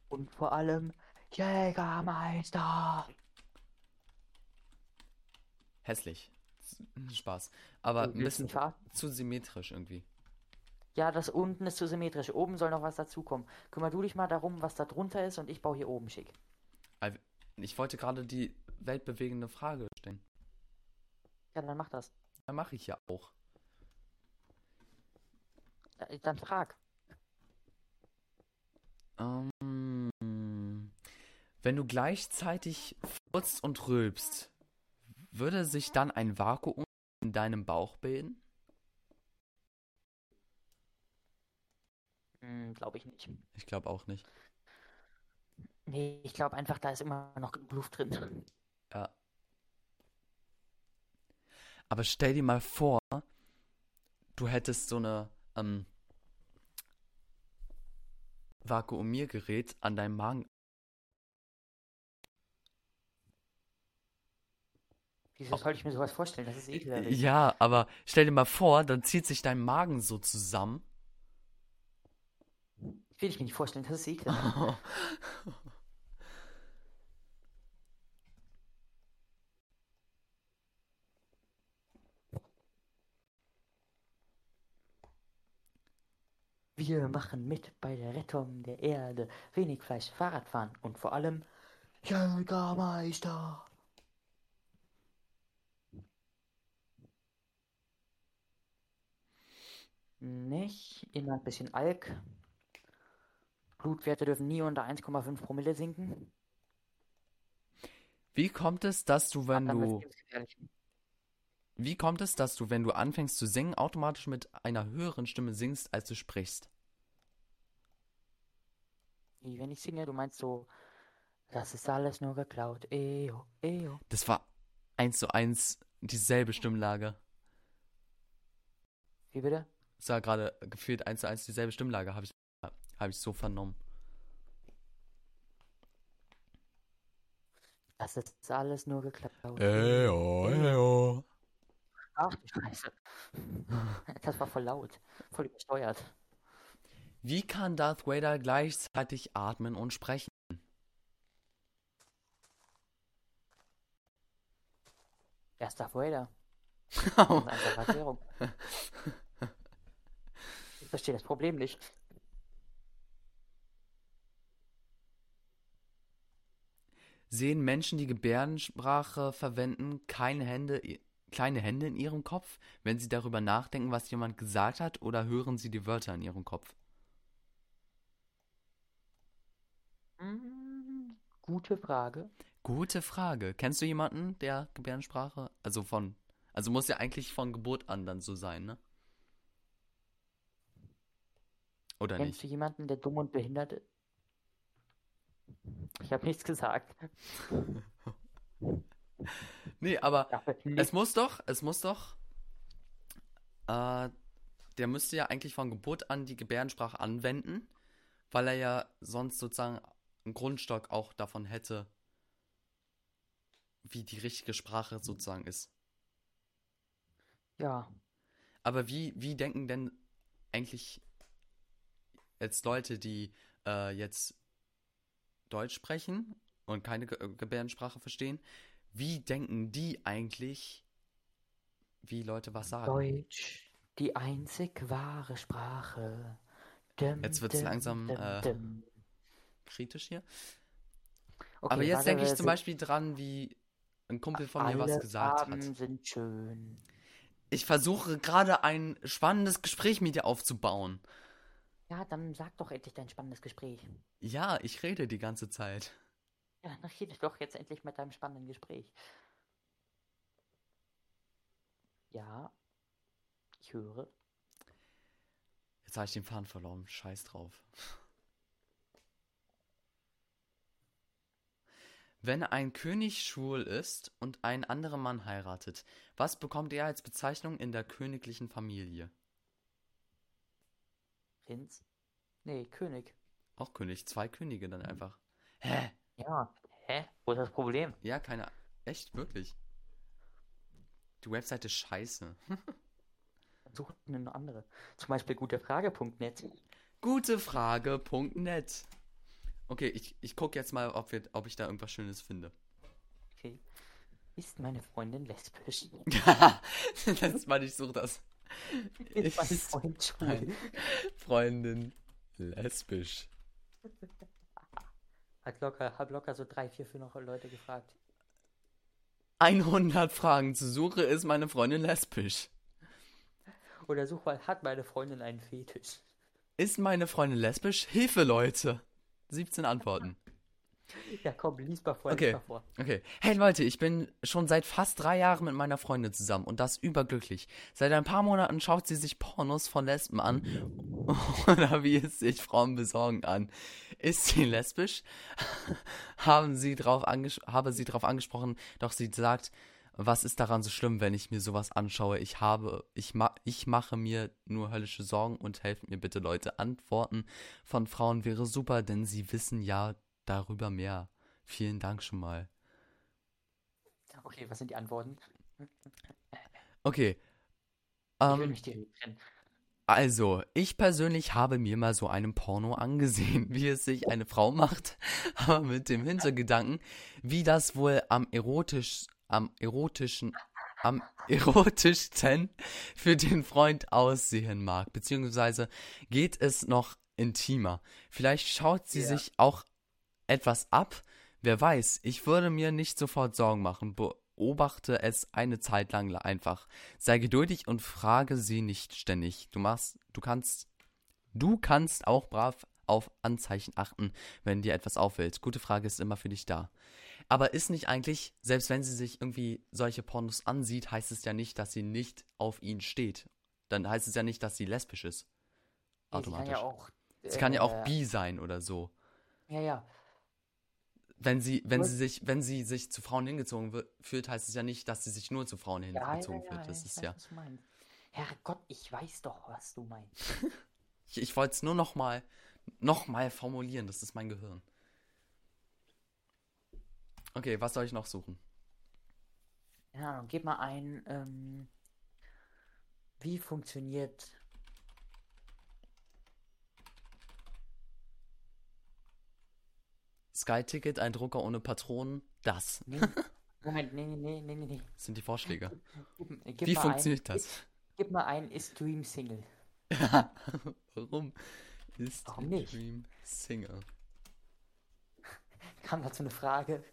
Und vor allem Jägermeister. hässlich. Spaß. Aber ein bisschen zu symmetrisch irgendwie. Ja, das unten ist zu symmetrisch. Oben soll noch was dazukommen. Kümmer du dich mal darum, was da drunter ist und ich baue hier oben schick. Ich wollte gerade die weltbewegende Frage stellen. Ja, dann mach das. Ja, mache ich ja auch. Dann frag. Ähm, wenn du gleichzeitig furzt und rülpst, würde sich dann ein Vakuum in deinem Bauch bilden? Hm, glaube ich nicht. Ich glaube auch nicht. Nee, ich glaube einfach, da ist immer noch Luft drin. Ja. Aber stell dir mal vor, du hättest so eine ähm, Vakuumiergerät an deinem Magen. Wieso soll ich mir sowas vorstellen? Das ist ekelhaft. Ja, aber stell dir mal vor, dann zieht sich dein Magen so zusammen. Will ich mir nicht vorstellen, das ist ekelhaft. Wir machen mit bei der Rettung der Erde. Wenig Fleisch, Fahrradfahren und vor allem Jägermeister. Nicht. Immer ein bisschen Alk. Blutwerte dürfen nie unter 1,5 Promille sinken. Wie kommt es, dass du, wenn du, wie kommt es, dass du, wenn du anfängst zu singen, automatisch mit einer höheren Stimme singst, als du sprichst? Wie wenn ich singe, du meinst so, das ist alles nur geklaut. Eyo, eyo. Das war eins zu eins dieselbe Stimmlage. Wie bitte? Es war gerade gefühlt eins zu eins dieselbe Stimmlage, habe ich, hab ich so vernommen. Das ist alles nur geklaut. Eyo, eyo. Ach du Scheiße. Das war voll laut. Voll übersteuert. Wie kann Darth Vader gleichzeitig atmen und sprechen? Erster Vader. Das ist eine Erklärung. Ich verstehe das Problem nicht. Sehen Menschen, die Gebärdensprache verwenden, keine Hände, kleine Hände in ihrem Kopf, wenn sie darüber nachdenken, was jemand gesagt hat, oder hören sie die Wörter in ihrem Kopf? Hm, gute Frage. Gute Frage. Kennst du jemanden, der Gebärdensprache, also von, also muss ja eigentlich von Geburt an dann so sein, ne? Oder Kennst nicht? du jemanden, der dumm und behindert ist? Ich habe nichts gesagt. Nee, aber Ja, es muss doch, es muss doch, äh, der müsste ja eigentlich von Geburt an die Gebärdensprache anwenden, weil er ja sonst sozusagen einen Grundstock auch davon hätte, wie die richtige Sprache sozusagen ist. Ja, Aber wie, wie denken denn eigentlich jetzt Leute, die äh, jetzt Deutsch sprechen und keine Ge äh, Gebärdensprache verstehen, wie denken die eigentlich, wie Leute was sagen? Deutsch, die einzig wahre Sprache. Dum, Jetzt wird's dum, langsam, dum, äh, dum. Kritisch hier. Okay, Aber jetzt denke ich zum Beispiel dran, wie ein Kumpel von mir was gesagt Farben hat. sind schön. Ich versuche gerade ein spannendes Gespräch mit dir aufzubauen. Ja, dann sag doch endlich dein spannendes Gespräch. Ja, ich rede die ganze Zeit. Ja, dann rede doch jetzt endlich mit deinem spannenden Gespräch. Ja, ich höre. Jetzt habe ich den Faden verloren. Scheiß drauf. Wenn ein König schwul ist und einen anderen Mann heiratet, was bekommt er als Bezeichnung in der königlichen Familie? Prinz? Nee, König. Auch König, zwei Könige dann einfach. Hä? Ja, hä? Wo ist das Problem? Ja, keine. Echt, wirklich. Die Webseite ist scheiße. Such eine andere. Zum Beispiel gutefrage.net. Gutefrage.net. Okay, ich, ich gucke jetzt mal, ob, wir, ob ich da irgendwas Schönes finde. Okay. Ist meine Freundin lesbisch? das war ich suche das. Ist Freund schwul? Freundin lesbisch. Hat locker, hab locker so drei, vier, fünf noch Leute gefragt. 100 Fragen zur Suche, ist meine Freundin lesbisch? Oder such mal, hat meine Freundin einen Fetisch? Ist meine Freundin lesbisch? Hilfe, Leute! 17 Antworten. Ja, komm, lies mal vor, Okay. mal vor. Okay. Hey Leute, ich bin schon seit fast drei Jahren mit meiner Freundin zusammen und das überglücklich. Seit ein paar Monaten schaut sie sich Pornos von Lesben an oder wie es sich Frauen besorgen an. Ist sie lesbisch? Haben sie drauf habe sie darauf angesprochen, doch sie sagt, was ist daran so schlimm, wenn ich mir sowas anschaue? Ich habe, ich, ma ich mache mir nur höllische Sorgen und helft mir bitte, Leute. Antworten von Frauen wäre super, denn sie wissen ja darüber mehr. Vielen Dank schon mal. Okay, was sind die Antworten? Okay. Ich will Ähm, mich direkt trennen. also, ich persönlich habe mir mal so einen Porno angesehen, wie es sich eine Frau macht, aber mit dem Hintergedanken, wie das wohl am erotisch, am erotischen, am erotischsten für den Freund aussehen mag, beziehungsweise geht es noch intimer. Vielleicht schaut sie Ja. sich auch etwas ab, wer weiß, ich würde mir nicht sofort Sorgen machen, beobachte es eine Zeit lang einfach. Sei geduldig und frage sie nicht ständig. Du machst, du kannst, du kannst auch brav auf Anzeichen achten, wenn dir etwas auffällt. Gute Frage ist immer für dich da. Aber ist nicht eigentlich, selbst wenn sie sich irgendwie solche Pornos ansieht, heißt es ja nicht, dass sie nicht auf ihn steht. Dann heißt es ja nicht, dass sie lesbisch ist. Nee, sie kann Automatisch. ja auch. Sie kann ja auch äh, bi sein oder so. Ja, ja. Wenn sie, wenn sie sich, wenn sie sich zu Frauen hingezogen wi- fühlt, heißt es ja nicht, dass sie sich nur zu Frauen Ja, ja, hingezogen ja, fühlt. ja, Das ich ist weiß, ja. was du meinst. Herrgott, ich weiß doch, was du meinst. Ich, ich wollte es nur noch mal, noch mal formulieren. Das ist mein Gehirn. Okay, was soll ich noch suchen? Ahnung, gib mal ein, ähm, wie funktioniert Sky-Ticket, ein Drucker ohne Patronen, das. Nee, Moment, nee, nee, nee, nee, nee. Das sind die Vorschläge. Gib, gib Wie funktioniert ein, das? Gib, gib mal ein, ist Dream Single. Warum ist Warum nicht? Dream Single? Kam dazu eine Frage.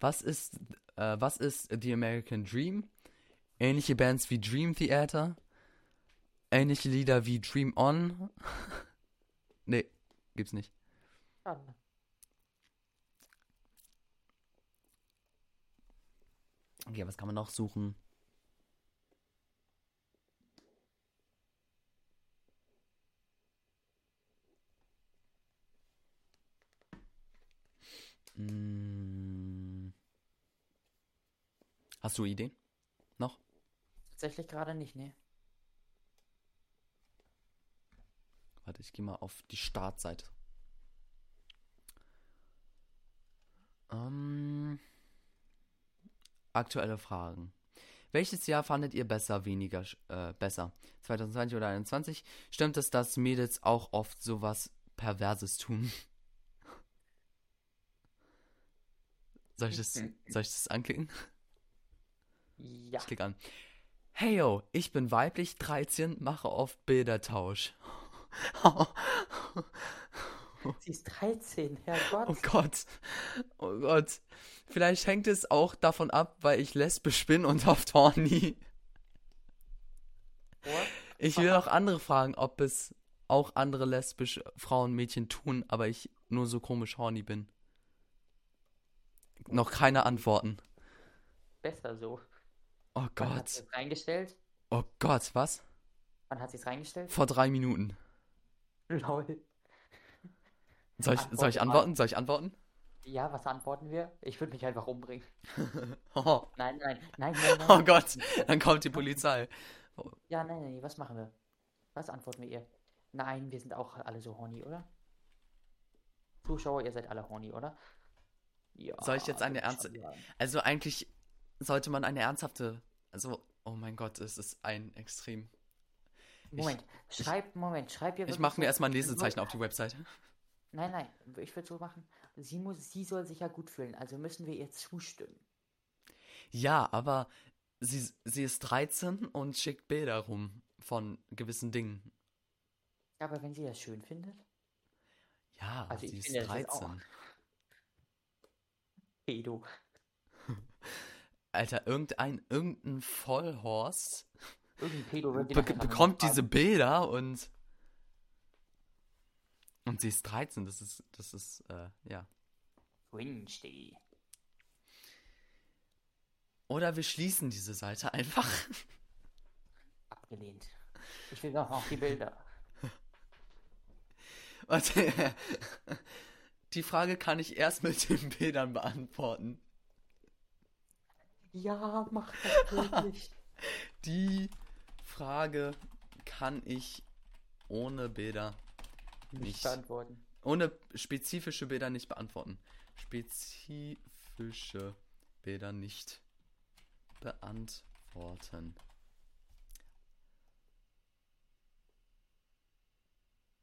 Was ist, äh, was ist The American Dream? Ähnliche Bands wie Dream Theater? Ähnliche Lieder wie Dream On? nee, gibt's nicht. Schade. Okay, was kann man noch suchen? Hm. Hast du Ideen? Noch? Tatsächlich gerade nicht, ne? Warte, ich gehe mal auf die Startseite. Ähm, aktuelle Fragen. Welches Jahr fandet ihr besser, weniger äh, besser? 2020 oder 2021? Stimmt es, dass Mädels auch oft sowas Perverses tun? Soll ich das, soll ich das anklicken? Ja. Ich klicke an. Hey yo, ich bin weiblich 13, mache oft Bildertausch. Sie ist 13, Herrgott. Oh Gott. Oh Gott. Vielleicht hängt es auch davon ab, weil ich lesbisch bin und oft horny. What? Ich will noch andere fragen, ob es auch andere lesbische Frauen, Mädchen tun, aber ich nur so komisch horny bin. Noch keine Antworten. Besser so. Oh Wann hat sie Gott. es reingestellt? Oh Gott, was? Wann hat sie es reingestellt? Vor drei Minuten. Lol. Soll ich, soll ich antworten? Soll ich antworten? Ja, was antworten wir? Ich würde mich einfach umbringen. Oh, Nein, nein, nein, nein, nein. oh Gott, dann kommt die Polizei. Ja, nein, nein, was machen wir? Was antworten wir ihr? Nein, wir sind auch alle so horny, oder? Zuschauer, ihr seid alle horny, oder? Ja. Soll ich jetzt eine ernste-. Also eigentlich sollte man eine ernsthafte, also, oh mein Gott, es ist ein extrem. Moment, schreib, Moment, schreib ihr Ich mache mir erstmal ein Lesezeichen auf die Webseite. Nein, nein, ich würde so machen. Sie muss, sie soll sich ja gut fühlen, also müssen wir ihr zustimmen. Ja, aber sie, sie ist 13 und schickt Bilder rum von gewissen Dingen. Aber wenn sie das schön findet? Ja, Also sie ich ist finde, das ist auch- 13. Pedo. Alter, irgendein, irgendein Vollhorst Irgendein Pedo wird be bekommt diese Bilder und. Und sie ist 13, das ist, das ist, äh, ja. Diggi. Oder wir schließen diese Seite einfach. Abgelehnt. Ich will doch noch die Bilder. Warte. Die Frage kann ich erst mit den Bildern beantworten. Ja, mach das wirklich. Die Frage kann ich ohne Bilder, Nicht Nicht. beantworten. ohne spezifische Bilder nicht beantworten. Spezifische Bilder nicht beantworten.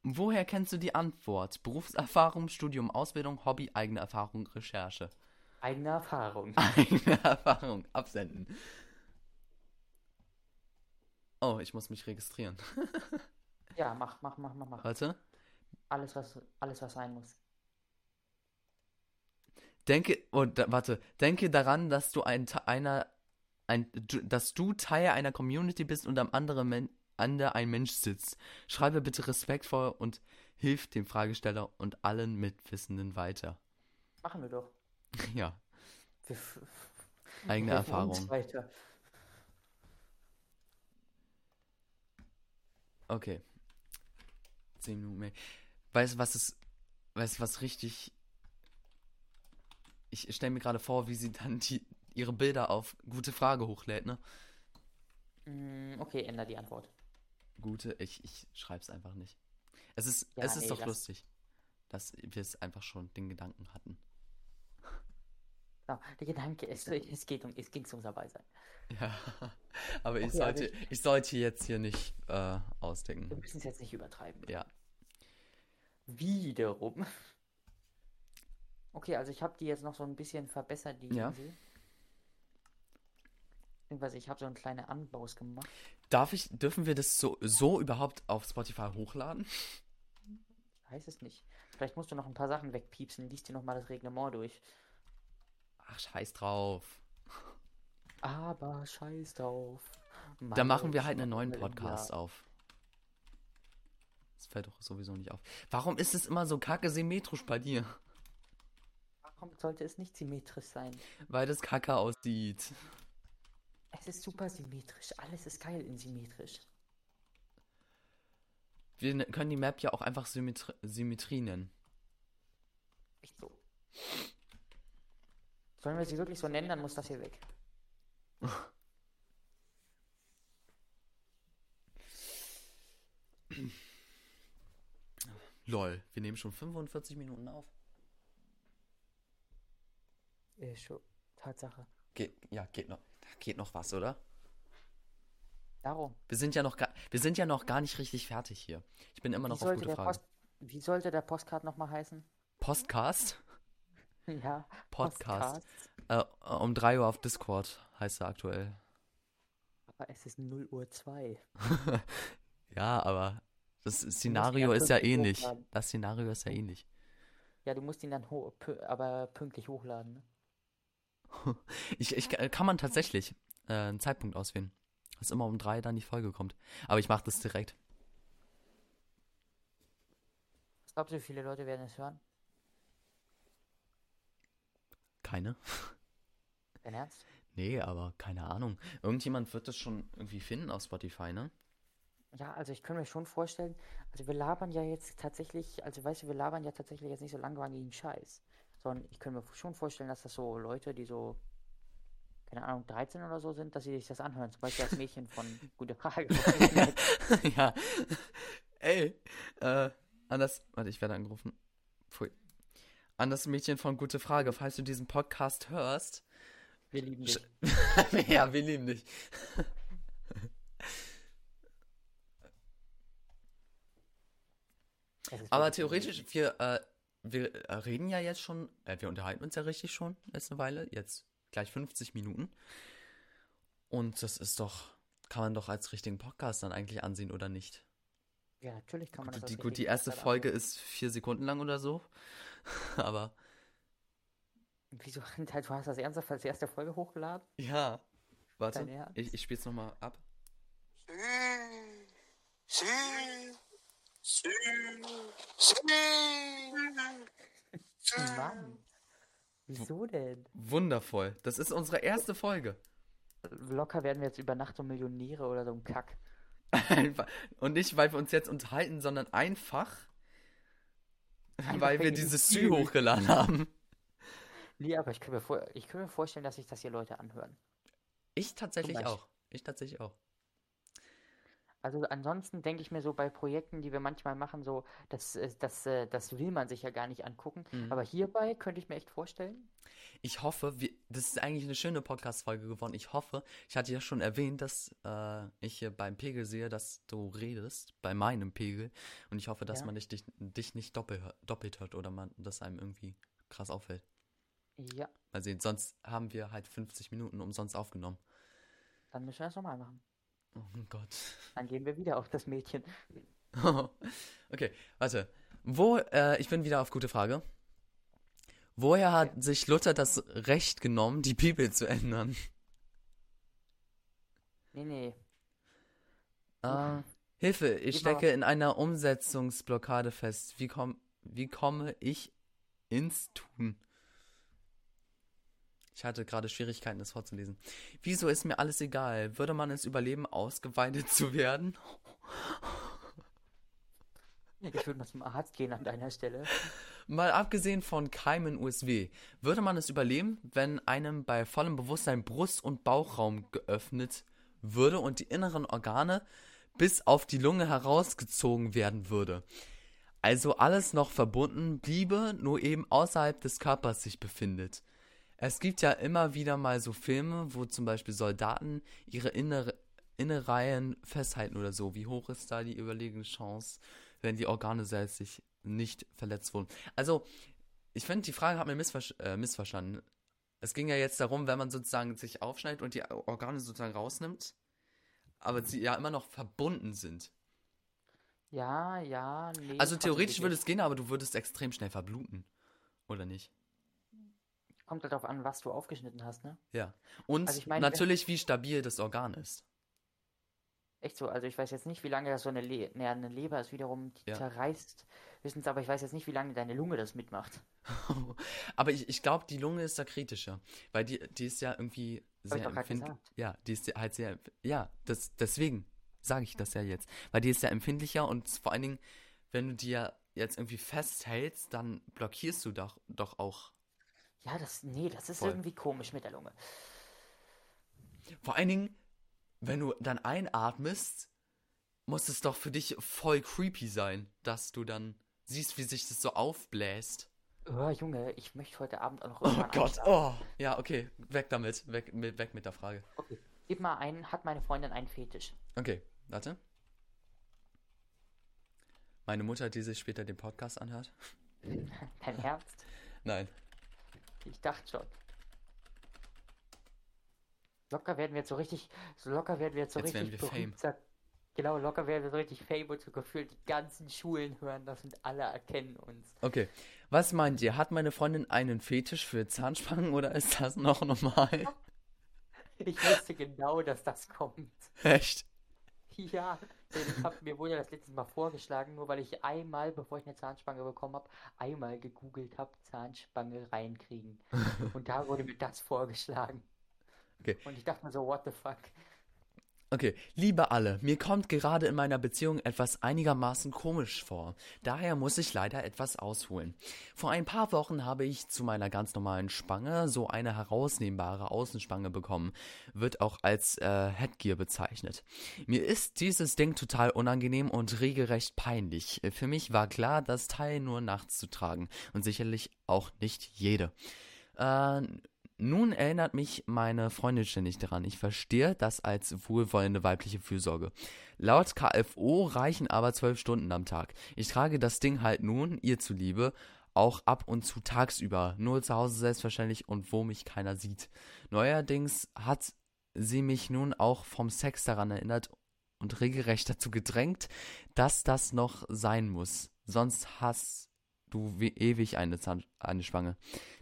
Woher kennst du die Antwort? Berufserfahrung, Studium, Ausbildung, Hobby, eigene Erfahrung, Recherche. Eigene Erfahrung. Eigene Erfahrung absenden. Oh, ich muss mich registrieren. Ja, mach, mach, mach, mach, mach. Warte. Alles, was, alles, was sein muss. Denke, oh, da, warte, denke daran, dass du ein einer, ein, dass du Teil einer Community bist und am anderen Men Ende ein Mensch sitzt. Schreibe bitte respektvoll und hilf dem Fragesteller und allen Mitwissenden weiter. Machen wir doch. Ja, Wir eigene Erfahrung. Weiter. Okay. Zehn Minuten mehr. Weißt du, was ist, weißt du, was richtig. Ich stelle mir gerade vor, wie sie dann die, ihre Bilder auf gute Frage hochlädt, ne? Mm, Okay, änder die Antwort. Gute, ich, ich schreib's einfach nicht. Es ist, Ja, es ist nee, doch lass- lustig, dass wir es einfach schon den Gedanken hatten. Ja, der Gedanke ist, es geht um, es ging ums Dabeisein. Ja, aber ich Okay, sollte, also ich sollte jetzt hier nicht äh, Wir ausdenken. müssen es jetzt nicht übertreiben. Ja. Wiederum. Okay, also ich habe die jetzt noch so ein bisschen verbessert, die Ja. Insel. Beziehungsweise ich habe so einen kleinen Anbaus gemacht. Darf ich, dürfen wir das so, so überhaupt auf Spotify hochladen? Weiß es nicht. Vielleicht musst du noch ein paar Sachen wegpiepsen. Lies dir noch mal das Reglement durch. Ach, scheiß drauf. Aber scheiß drauf. Da machen wir halt einen neuen Podcast Jahr. auf. Das fällt doch sowieso nicht auf. Warum ist es immer so kacke symmetrisch bei dir? Warum sollte es nicht symmetrisch sein? Weil das kacke aussieht. Es ist super symmetrisch. Alles ist geil in symmetrisch. Wir ne- können die Map ja auch einfach Symmetri Symmetrie nennen. Echt so. Sollen wir sie wirklich so nennen, dann muss das hier weg. Lol, wir nehmen schon 45 Minuten auf. Äh, schon. Tatsache. Geht, ja, geht noch, geht noch was, oder? Darum. Wir sind ja noch gar, wir sind ja noch gar nicht richtig fertig hier. Ich bin immer Wie noch auf sollte, gute der Frage. Post, wie sollte der Postcard nochmal heißen? Postcast? Ja, Podcast. Postcard. Äh, um 3 Uhr auf Discord heißt er aktuell. Aber es ist 0 Uhr 2. Ja, aber das Szenario ist ja ähnlich. hochladen. Das Szenario ist ja ähnlich. Ja, du musst ihn dann aber pünktlich hochladen. Ne? Ich, ich, kann man tatsächlich äh, einen Zeitpunkt auswählen. Dass immer um drei dann die Folge kommt. Aber ich mache das direkt. Was glaubst du, wie viele Leute werden es hören? Keine? Dein Ernst? Nee, aber keine Ahnung. Irgendjemand wird das schon irgendwie finden auf Spotify, ne? Ja, also ich kann mir schon vorstellen, also wir labern ja jetzt tatsächlich, also weißt du, wir labern ja tatsächlich jetzt nicht so langweiligen Scheiß. Sondern ich kann mir schon vorstellen, dass das so Leute, die so, keine Ahnung, 13 oder so sind, dass sie sich das anhören. Zum Beispiel das Mädchen von Gute Frage. ja. Ey, äh, an das, warte, ich werde angerufen. Pfui. An das Mädchen von Gute Frage, falls du diesen Podcast hörst. Wir lieben dich. ja, wir lieben dich. Aber theoretisch, wir, äh, wir äh, reden ja jetzt schon, äh, wir unterhalten uns ja richtig schon jetzt eine Weile, jetzt gleich 50 Minuten. Und das ist doch, kann man doch als richtigen Podcast dann eigentlich ansehen oder nicht? Ja, natürlich kann man das Gut, die, als gut, die erste Folge ist vier Sekunden lang oder so. Aber. Wieso? Du hast das ernsthaft als erste Folge hochgeladen? ja. Warte, ich, ich spiel's nochmal ab. Mann. Wieso denn? Wundervoll. Das ist unsere erste Folge. Locker werden wir jetzt über Nacht so Millionäre oder so ein Kack. Einfach- Und nicht, weil wir uns jetzt unterhalten, sondern einfach, weil wir dieses Sü hochgeladen haben. Nee, aber ich kann mir, vor ich kann mir vorstellen, dass sich das hier Leute anhören. Ich tatsächlich auch. Ich tatsächlich auch. Also ansonsten denke ich mir so bei Projekten, die wir manchmal machen, so, das, äh, das, äh, das will man sich ja gar nicht angucken. Mhm. Aber hierbei könnte ich mir echt vorstellen. Ich hoffe, wir, das ist eigentlich eine schöne Podcast-Folge geworden. Ich hoffe, ich hatte ja schon erwähnt, dass äh, ich hier beim Pegel sehe, dass du redest, bei meinem Pegel. Und ich hoffe, dass Ja. man dich, dich, dich nicht doppelt, hör- doppelt hört oder man, dass einem irgendwie krass auffällt. Ja, Mal sehen, sonst haben wir halt 50 Minuten umsonst aufgenommen. dann müssen wir das nochmal machen. Oh Gott. Dann gehen wir wieder auf das Mädchen. okay, warte. Wo, äh, ich bin wieder auf gute Frage. Woher hat sich Luther das Recht genommen, die Bibel zu ändern? Nee, nee. Äh, Hilfe, ich stecke in einer Umsetzungsblockade fest. Wie, komm, wie komme ich ins Tun? Ich hatte gerade Schwierigkeiten, das vorzulesen. Wieso ist mir alles egal? Würde man es überleben, ausgeweitet zu werden? Ich würde mal zum Arzt gehen an deiner Stelle. Mal abgesehen von Keimen USW, würde man es überleben, wenn einem bei vollem Bewusstsein Brust- und Bauchraum geöffnet würde und die inneren Organe bis auf die Lunge herausgezogen werden würde? Also alles noch verbunden bliebe, nur eben außerhalb des Körpers sich befindet. Es gibt ja immer wieder mal so Filme, wo zum Beispiel Soldaten ihre innere, Innereien festhalten oder so. Wie hoch ist da die überlegene Chance, wenn die Organe selbst sich nicht verletzt wurden? Also, ich finde, die Frage hat mir missver äh, missverstanden. Es ging ja jetzt darum, wenn man sozusagen sich aufschneidet und die Organe sozusagen rausnimmt, aber sie ja immer noch verbunden sind. Ja, ja, nee. Also theoretisch würde es gehen, aber du würdest extrem schnell verbluten. Oder nicht? Kommt halt darauf an, was du aufgeschnitten hast, ne? Ja. Und Also ich meine, natürlich, wie stabil das Organ ist. Echt so, also ich weiß jetzt nicht, wie lange das so eine, Le ne, eine Leber ist wiederum, die Ja. zerreißt. Wissen Sie, aber ich weiß jetzt nicht, wie lange deine Lunge das mitmacht. aber ich, ich glaube, die Lunge ist da kritischer. Weil die, die ist ja irgendwie sehr empfindlich. Ja, die ist halt sehr. Ja, das, deswegen sage ich das ja jetzt. Weil die ist ja empfindlicher und vor allen Dingen, wenn du die ja jetzt irgendwie festhältst, dann blockierst du doch, doch auch. Ja, das, nee, das ist Voll. irgendwie komisch mit der Lunge. Vor allen Dingen, wenn du dann einatmest, muss es doch für dich voll creepy sein, dass du dann siehst, wie sich das so aufbläst. Oh, Junge, ich möchte heute Abend auch noch Oh Gott, oh. Ja, okay, weg damit, weg mit, weg mit der Frage. Okay, gib mal einen, hat meine Freundin einen Fetisch? Okay, warte. Meine Mutter, die sich später den Podcast anhört? Dein Ernst? Nein. Ich dachte schon. Locker werden wir jetzt so richtig, so locker werden wir jetzt so Jetzt richtig berühmt. Genau, locker werden wir so richtig Fame und so gefühlt die ganzen Schulen hören das und alle erkennen uns. Okay. Was meint ihr? Hat meine Freundin einen Fetisch für Zahnspangen oder ist das noch normal? Ich wusste genau, dass das kommt. Echt? Ja, hab, mir wurde das letztes Mal vorgeschlagen, nur weil ich einmal, bevor ich eine Zahnspange bekommen habe, einmal gegoogelt habe, Zahnspange reinkriegen. Und da wurde mir das vorgeschlagen. Okay. Und ich dachte mir so, what the fuck? Okay, liebe alle, mir kommt gerade in meiner Beziehung etwas einigermaßen komisch vor. Daher muss ich leider etwas ausholen. Vor ein paar Wochen habe ich zu meiner ganz normalen Spange so eine herausnehmbare Außenspange bekommen. Wird auch als äh, Headgear bezeichnet. Mir ist dieses Ding total unangenehm und regelrecht peinlich. Für mich war klar, das Teil nur nachts zu tragen. Und sicherlich auch nicht jede. Äh, nun erinnert mich meine Freundin ständig daran. Ich verstehe das als wohlwollende weibliche Fürsorge. Laut KFO reichen aber zwölf Stunden am Tag. Ich trage das Ding halt nun, ihr zuliebe, auch ab und zu tagsüber. Nur zu Hause selbstverständlich und wo mich keiner sieht. Neuerdings hat sie mich nun auch vom Sex daran erinnert und regelrecht dazu gedrängt, dass das noch sein muss. Sonst hast du wie ewig eine, Zahn eine Spange.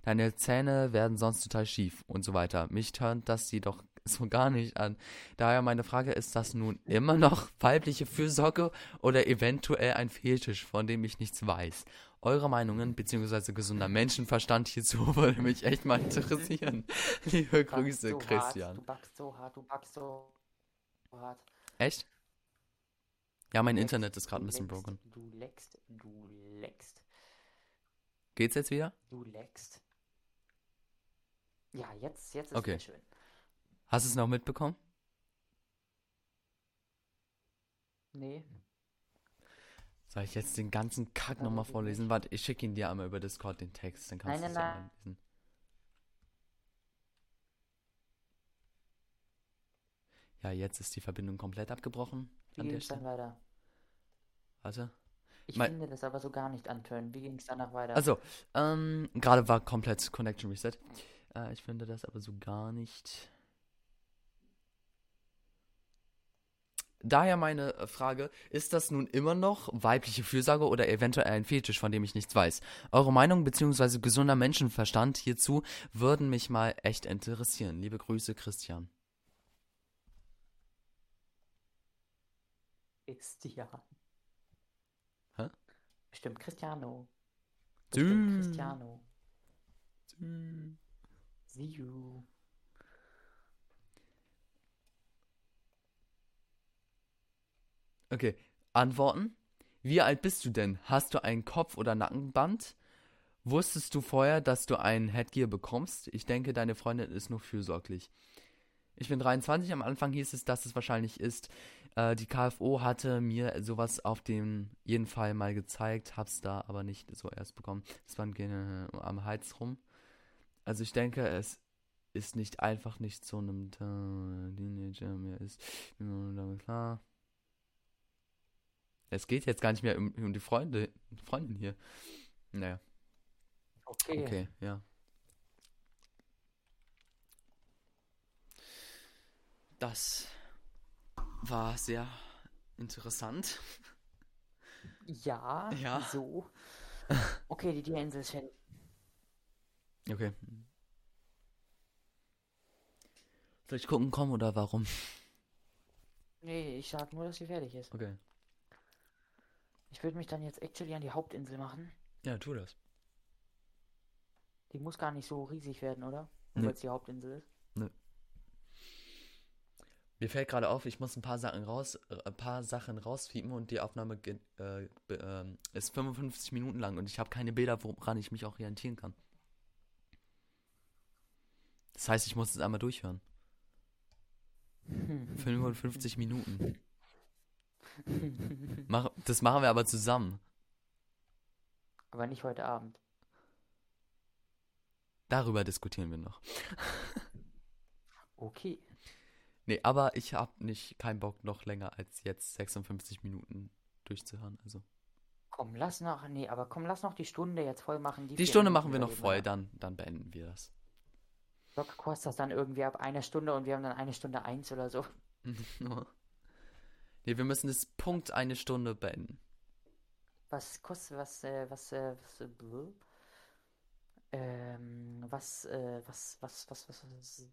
Deine Zähne werden sonst total schief und so weiter. Mich tönt das jedoch so gar nicht an. Daher meine Frage, ist das nun immer noch weibliche Fürsorge oder eventuell ein Fetisch, von dem ich nichts weiß? Eure Meinungen bzw. gesunder Menschenverstand hierzu würde mich echt mal interessieren. Liebe Du Grüße, so Hart, Christian. du backst so hart, du backst so hart. Echt? Ja, mein Du Internet leckst, ist gerade ein bisschen leckst, broken. Du leckst, du leckst, Geht's jetzt wieder? du leckst. Ja, jetzt, jetzt ist Okay. schön. Hast du es noch mitbekommen? Nee, Soll ich jetzt den ganzen Kack Ja, nochmal vorlesen? Warte, ich schicke ihn dir einmal über Discord, den Text, dann kannst du es nein, einmal lesen. Ja, jetzt ist die Verbindung komplett abgebrochen wie an der Stelle. weiter? Warte. Ich Mein- finde das aber so gar nicht antönen. Wie ging es danach weiter? Also, ähm, gerade war komplett Connection Reset. Äh, ich finde das aber so gar nicht. Daher meine äh, Frage, ist das nun immer noch weibliche Fürsorge oder eventuell ein Fetisch, von dem ich nichts weiß? Eure Meinung bzw. gesunder Menschenverstand hierzu würden mich mal echt interessieren. Liebe Grüße, Christian. Christian. Bestimmt Cristiano. Bestimmt. Cristiano. See you. Okay, Antworten. Wie alt bist du denn? Hast du ein Kopf- oder Nackenband? Wusstest du vorher, dass du ein Headgear bekommst? Ich denke, deine Freundin ist nur fürsorglich. Ich bin 23, am Anfang hieß es, dass es wahrscheinlich ist. Äh, die KFO hatte mir sowas auf dem jeden Fall mal gezeigt, hab's da aber nicht so erst bekommen. Es war äh, am Hals rum. Also ich denke, es ist nicht einfach nicht so einem Teenager mehr ist. Klar. Es geht jetzt gar nicht mehr um, um die Freunde, Freundin hier. Naja. Okay. Okay, ja. Das war sehr interessant. Ja, Ja. so. Okay, die Tierininsel ist fertig. Okay. Soll ich gucken kommen oder warum? Nee, ich sag nur, dass sie fertig ist. Okay. Ich würde mich dann jetzt actually an die Hauptinsel machen. Ja, tu das. Die muss gar nicht so riesig werden, oder? Nee. Weil es die Hauptinsel ist. Mir fällt gerade auf, ich muss ein paar Sachen raus, äh, ein paar Sachen rausfiepen und die Aufnahme äh, ähm, ist 55 Minuten lang und ich habe keine Bilder, woran ich mich auch orientieren kann. Das heißt, ich muss es einmal durchhören. 55 Minuten. Mach, das machen wir aber zusammen. Aber nicht heute Abend. Darüber diskutieren wir noch. Okay. Nee, aber ich habe nicht keinen Bock noch länger als jetzt 56 Minuten durchzuhören. Also Komm, lass noch. Nee, aber komm, lass noch die Stunde jetzt voll machen. die vier Stunde machen wir noch voll, dann dann beenden wir das. Locker kostet das dann irgendwie ab einer Stunde und wir haben dann eine Stunde eins oder so. nee, wir müssen das Punkt eine Stunde beenden. Was kostet, was, äh, was, äh, was, äh, ähm, was, äh, was, was, was, was, was,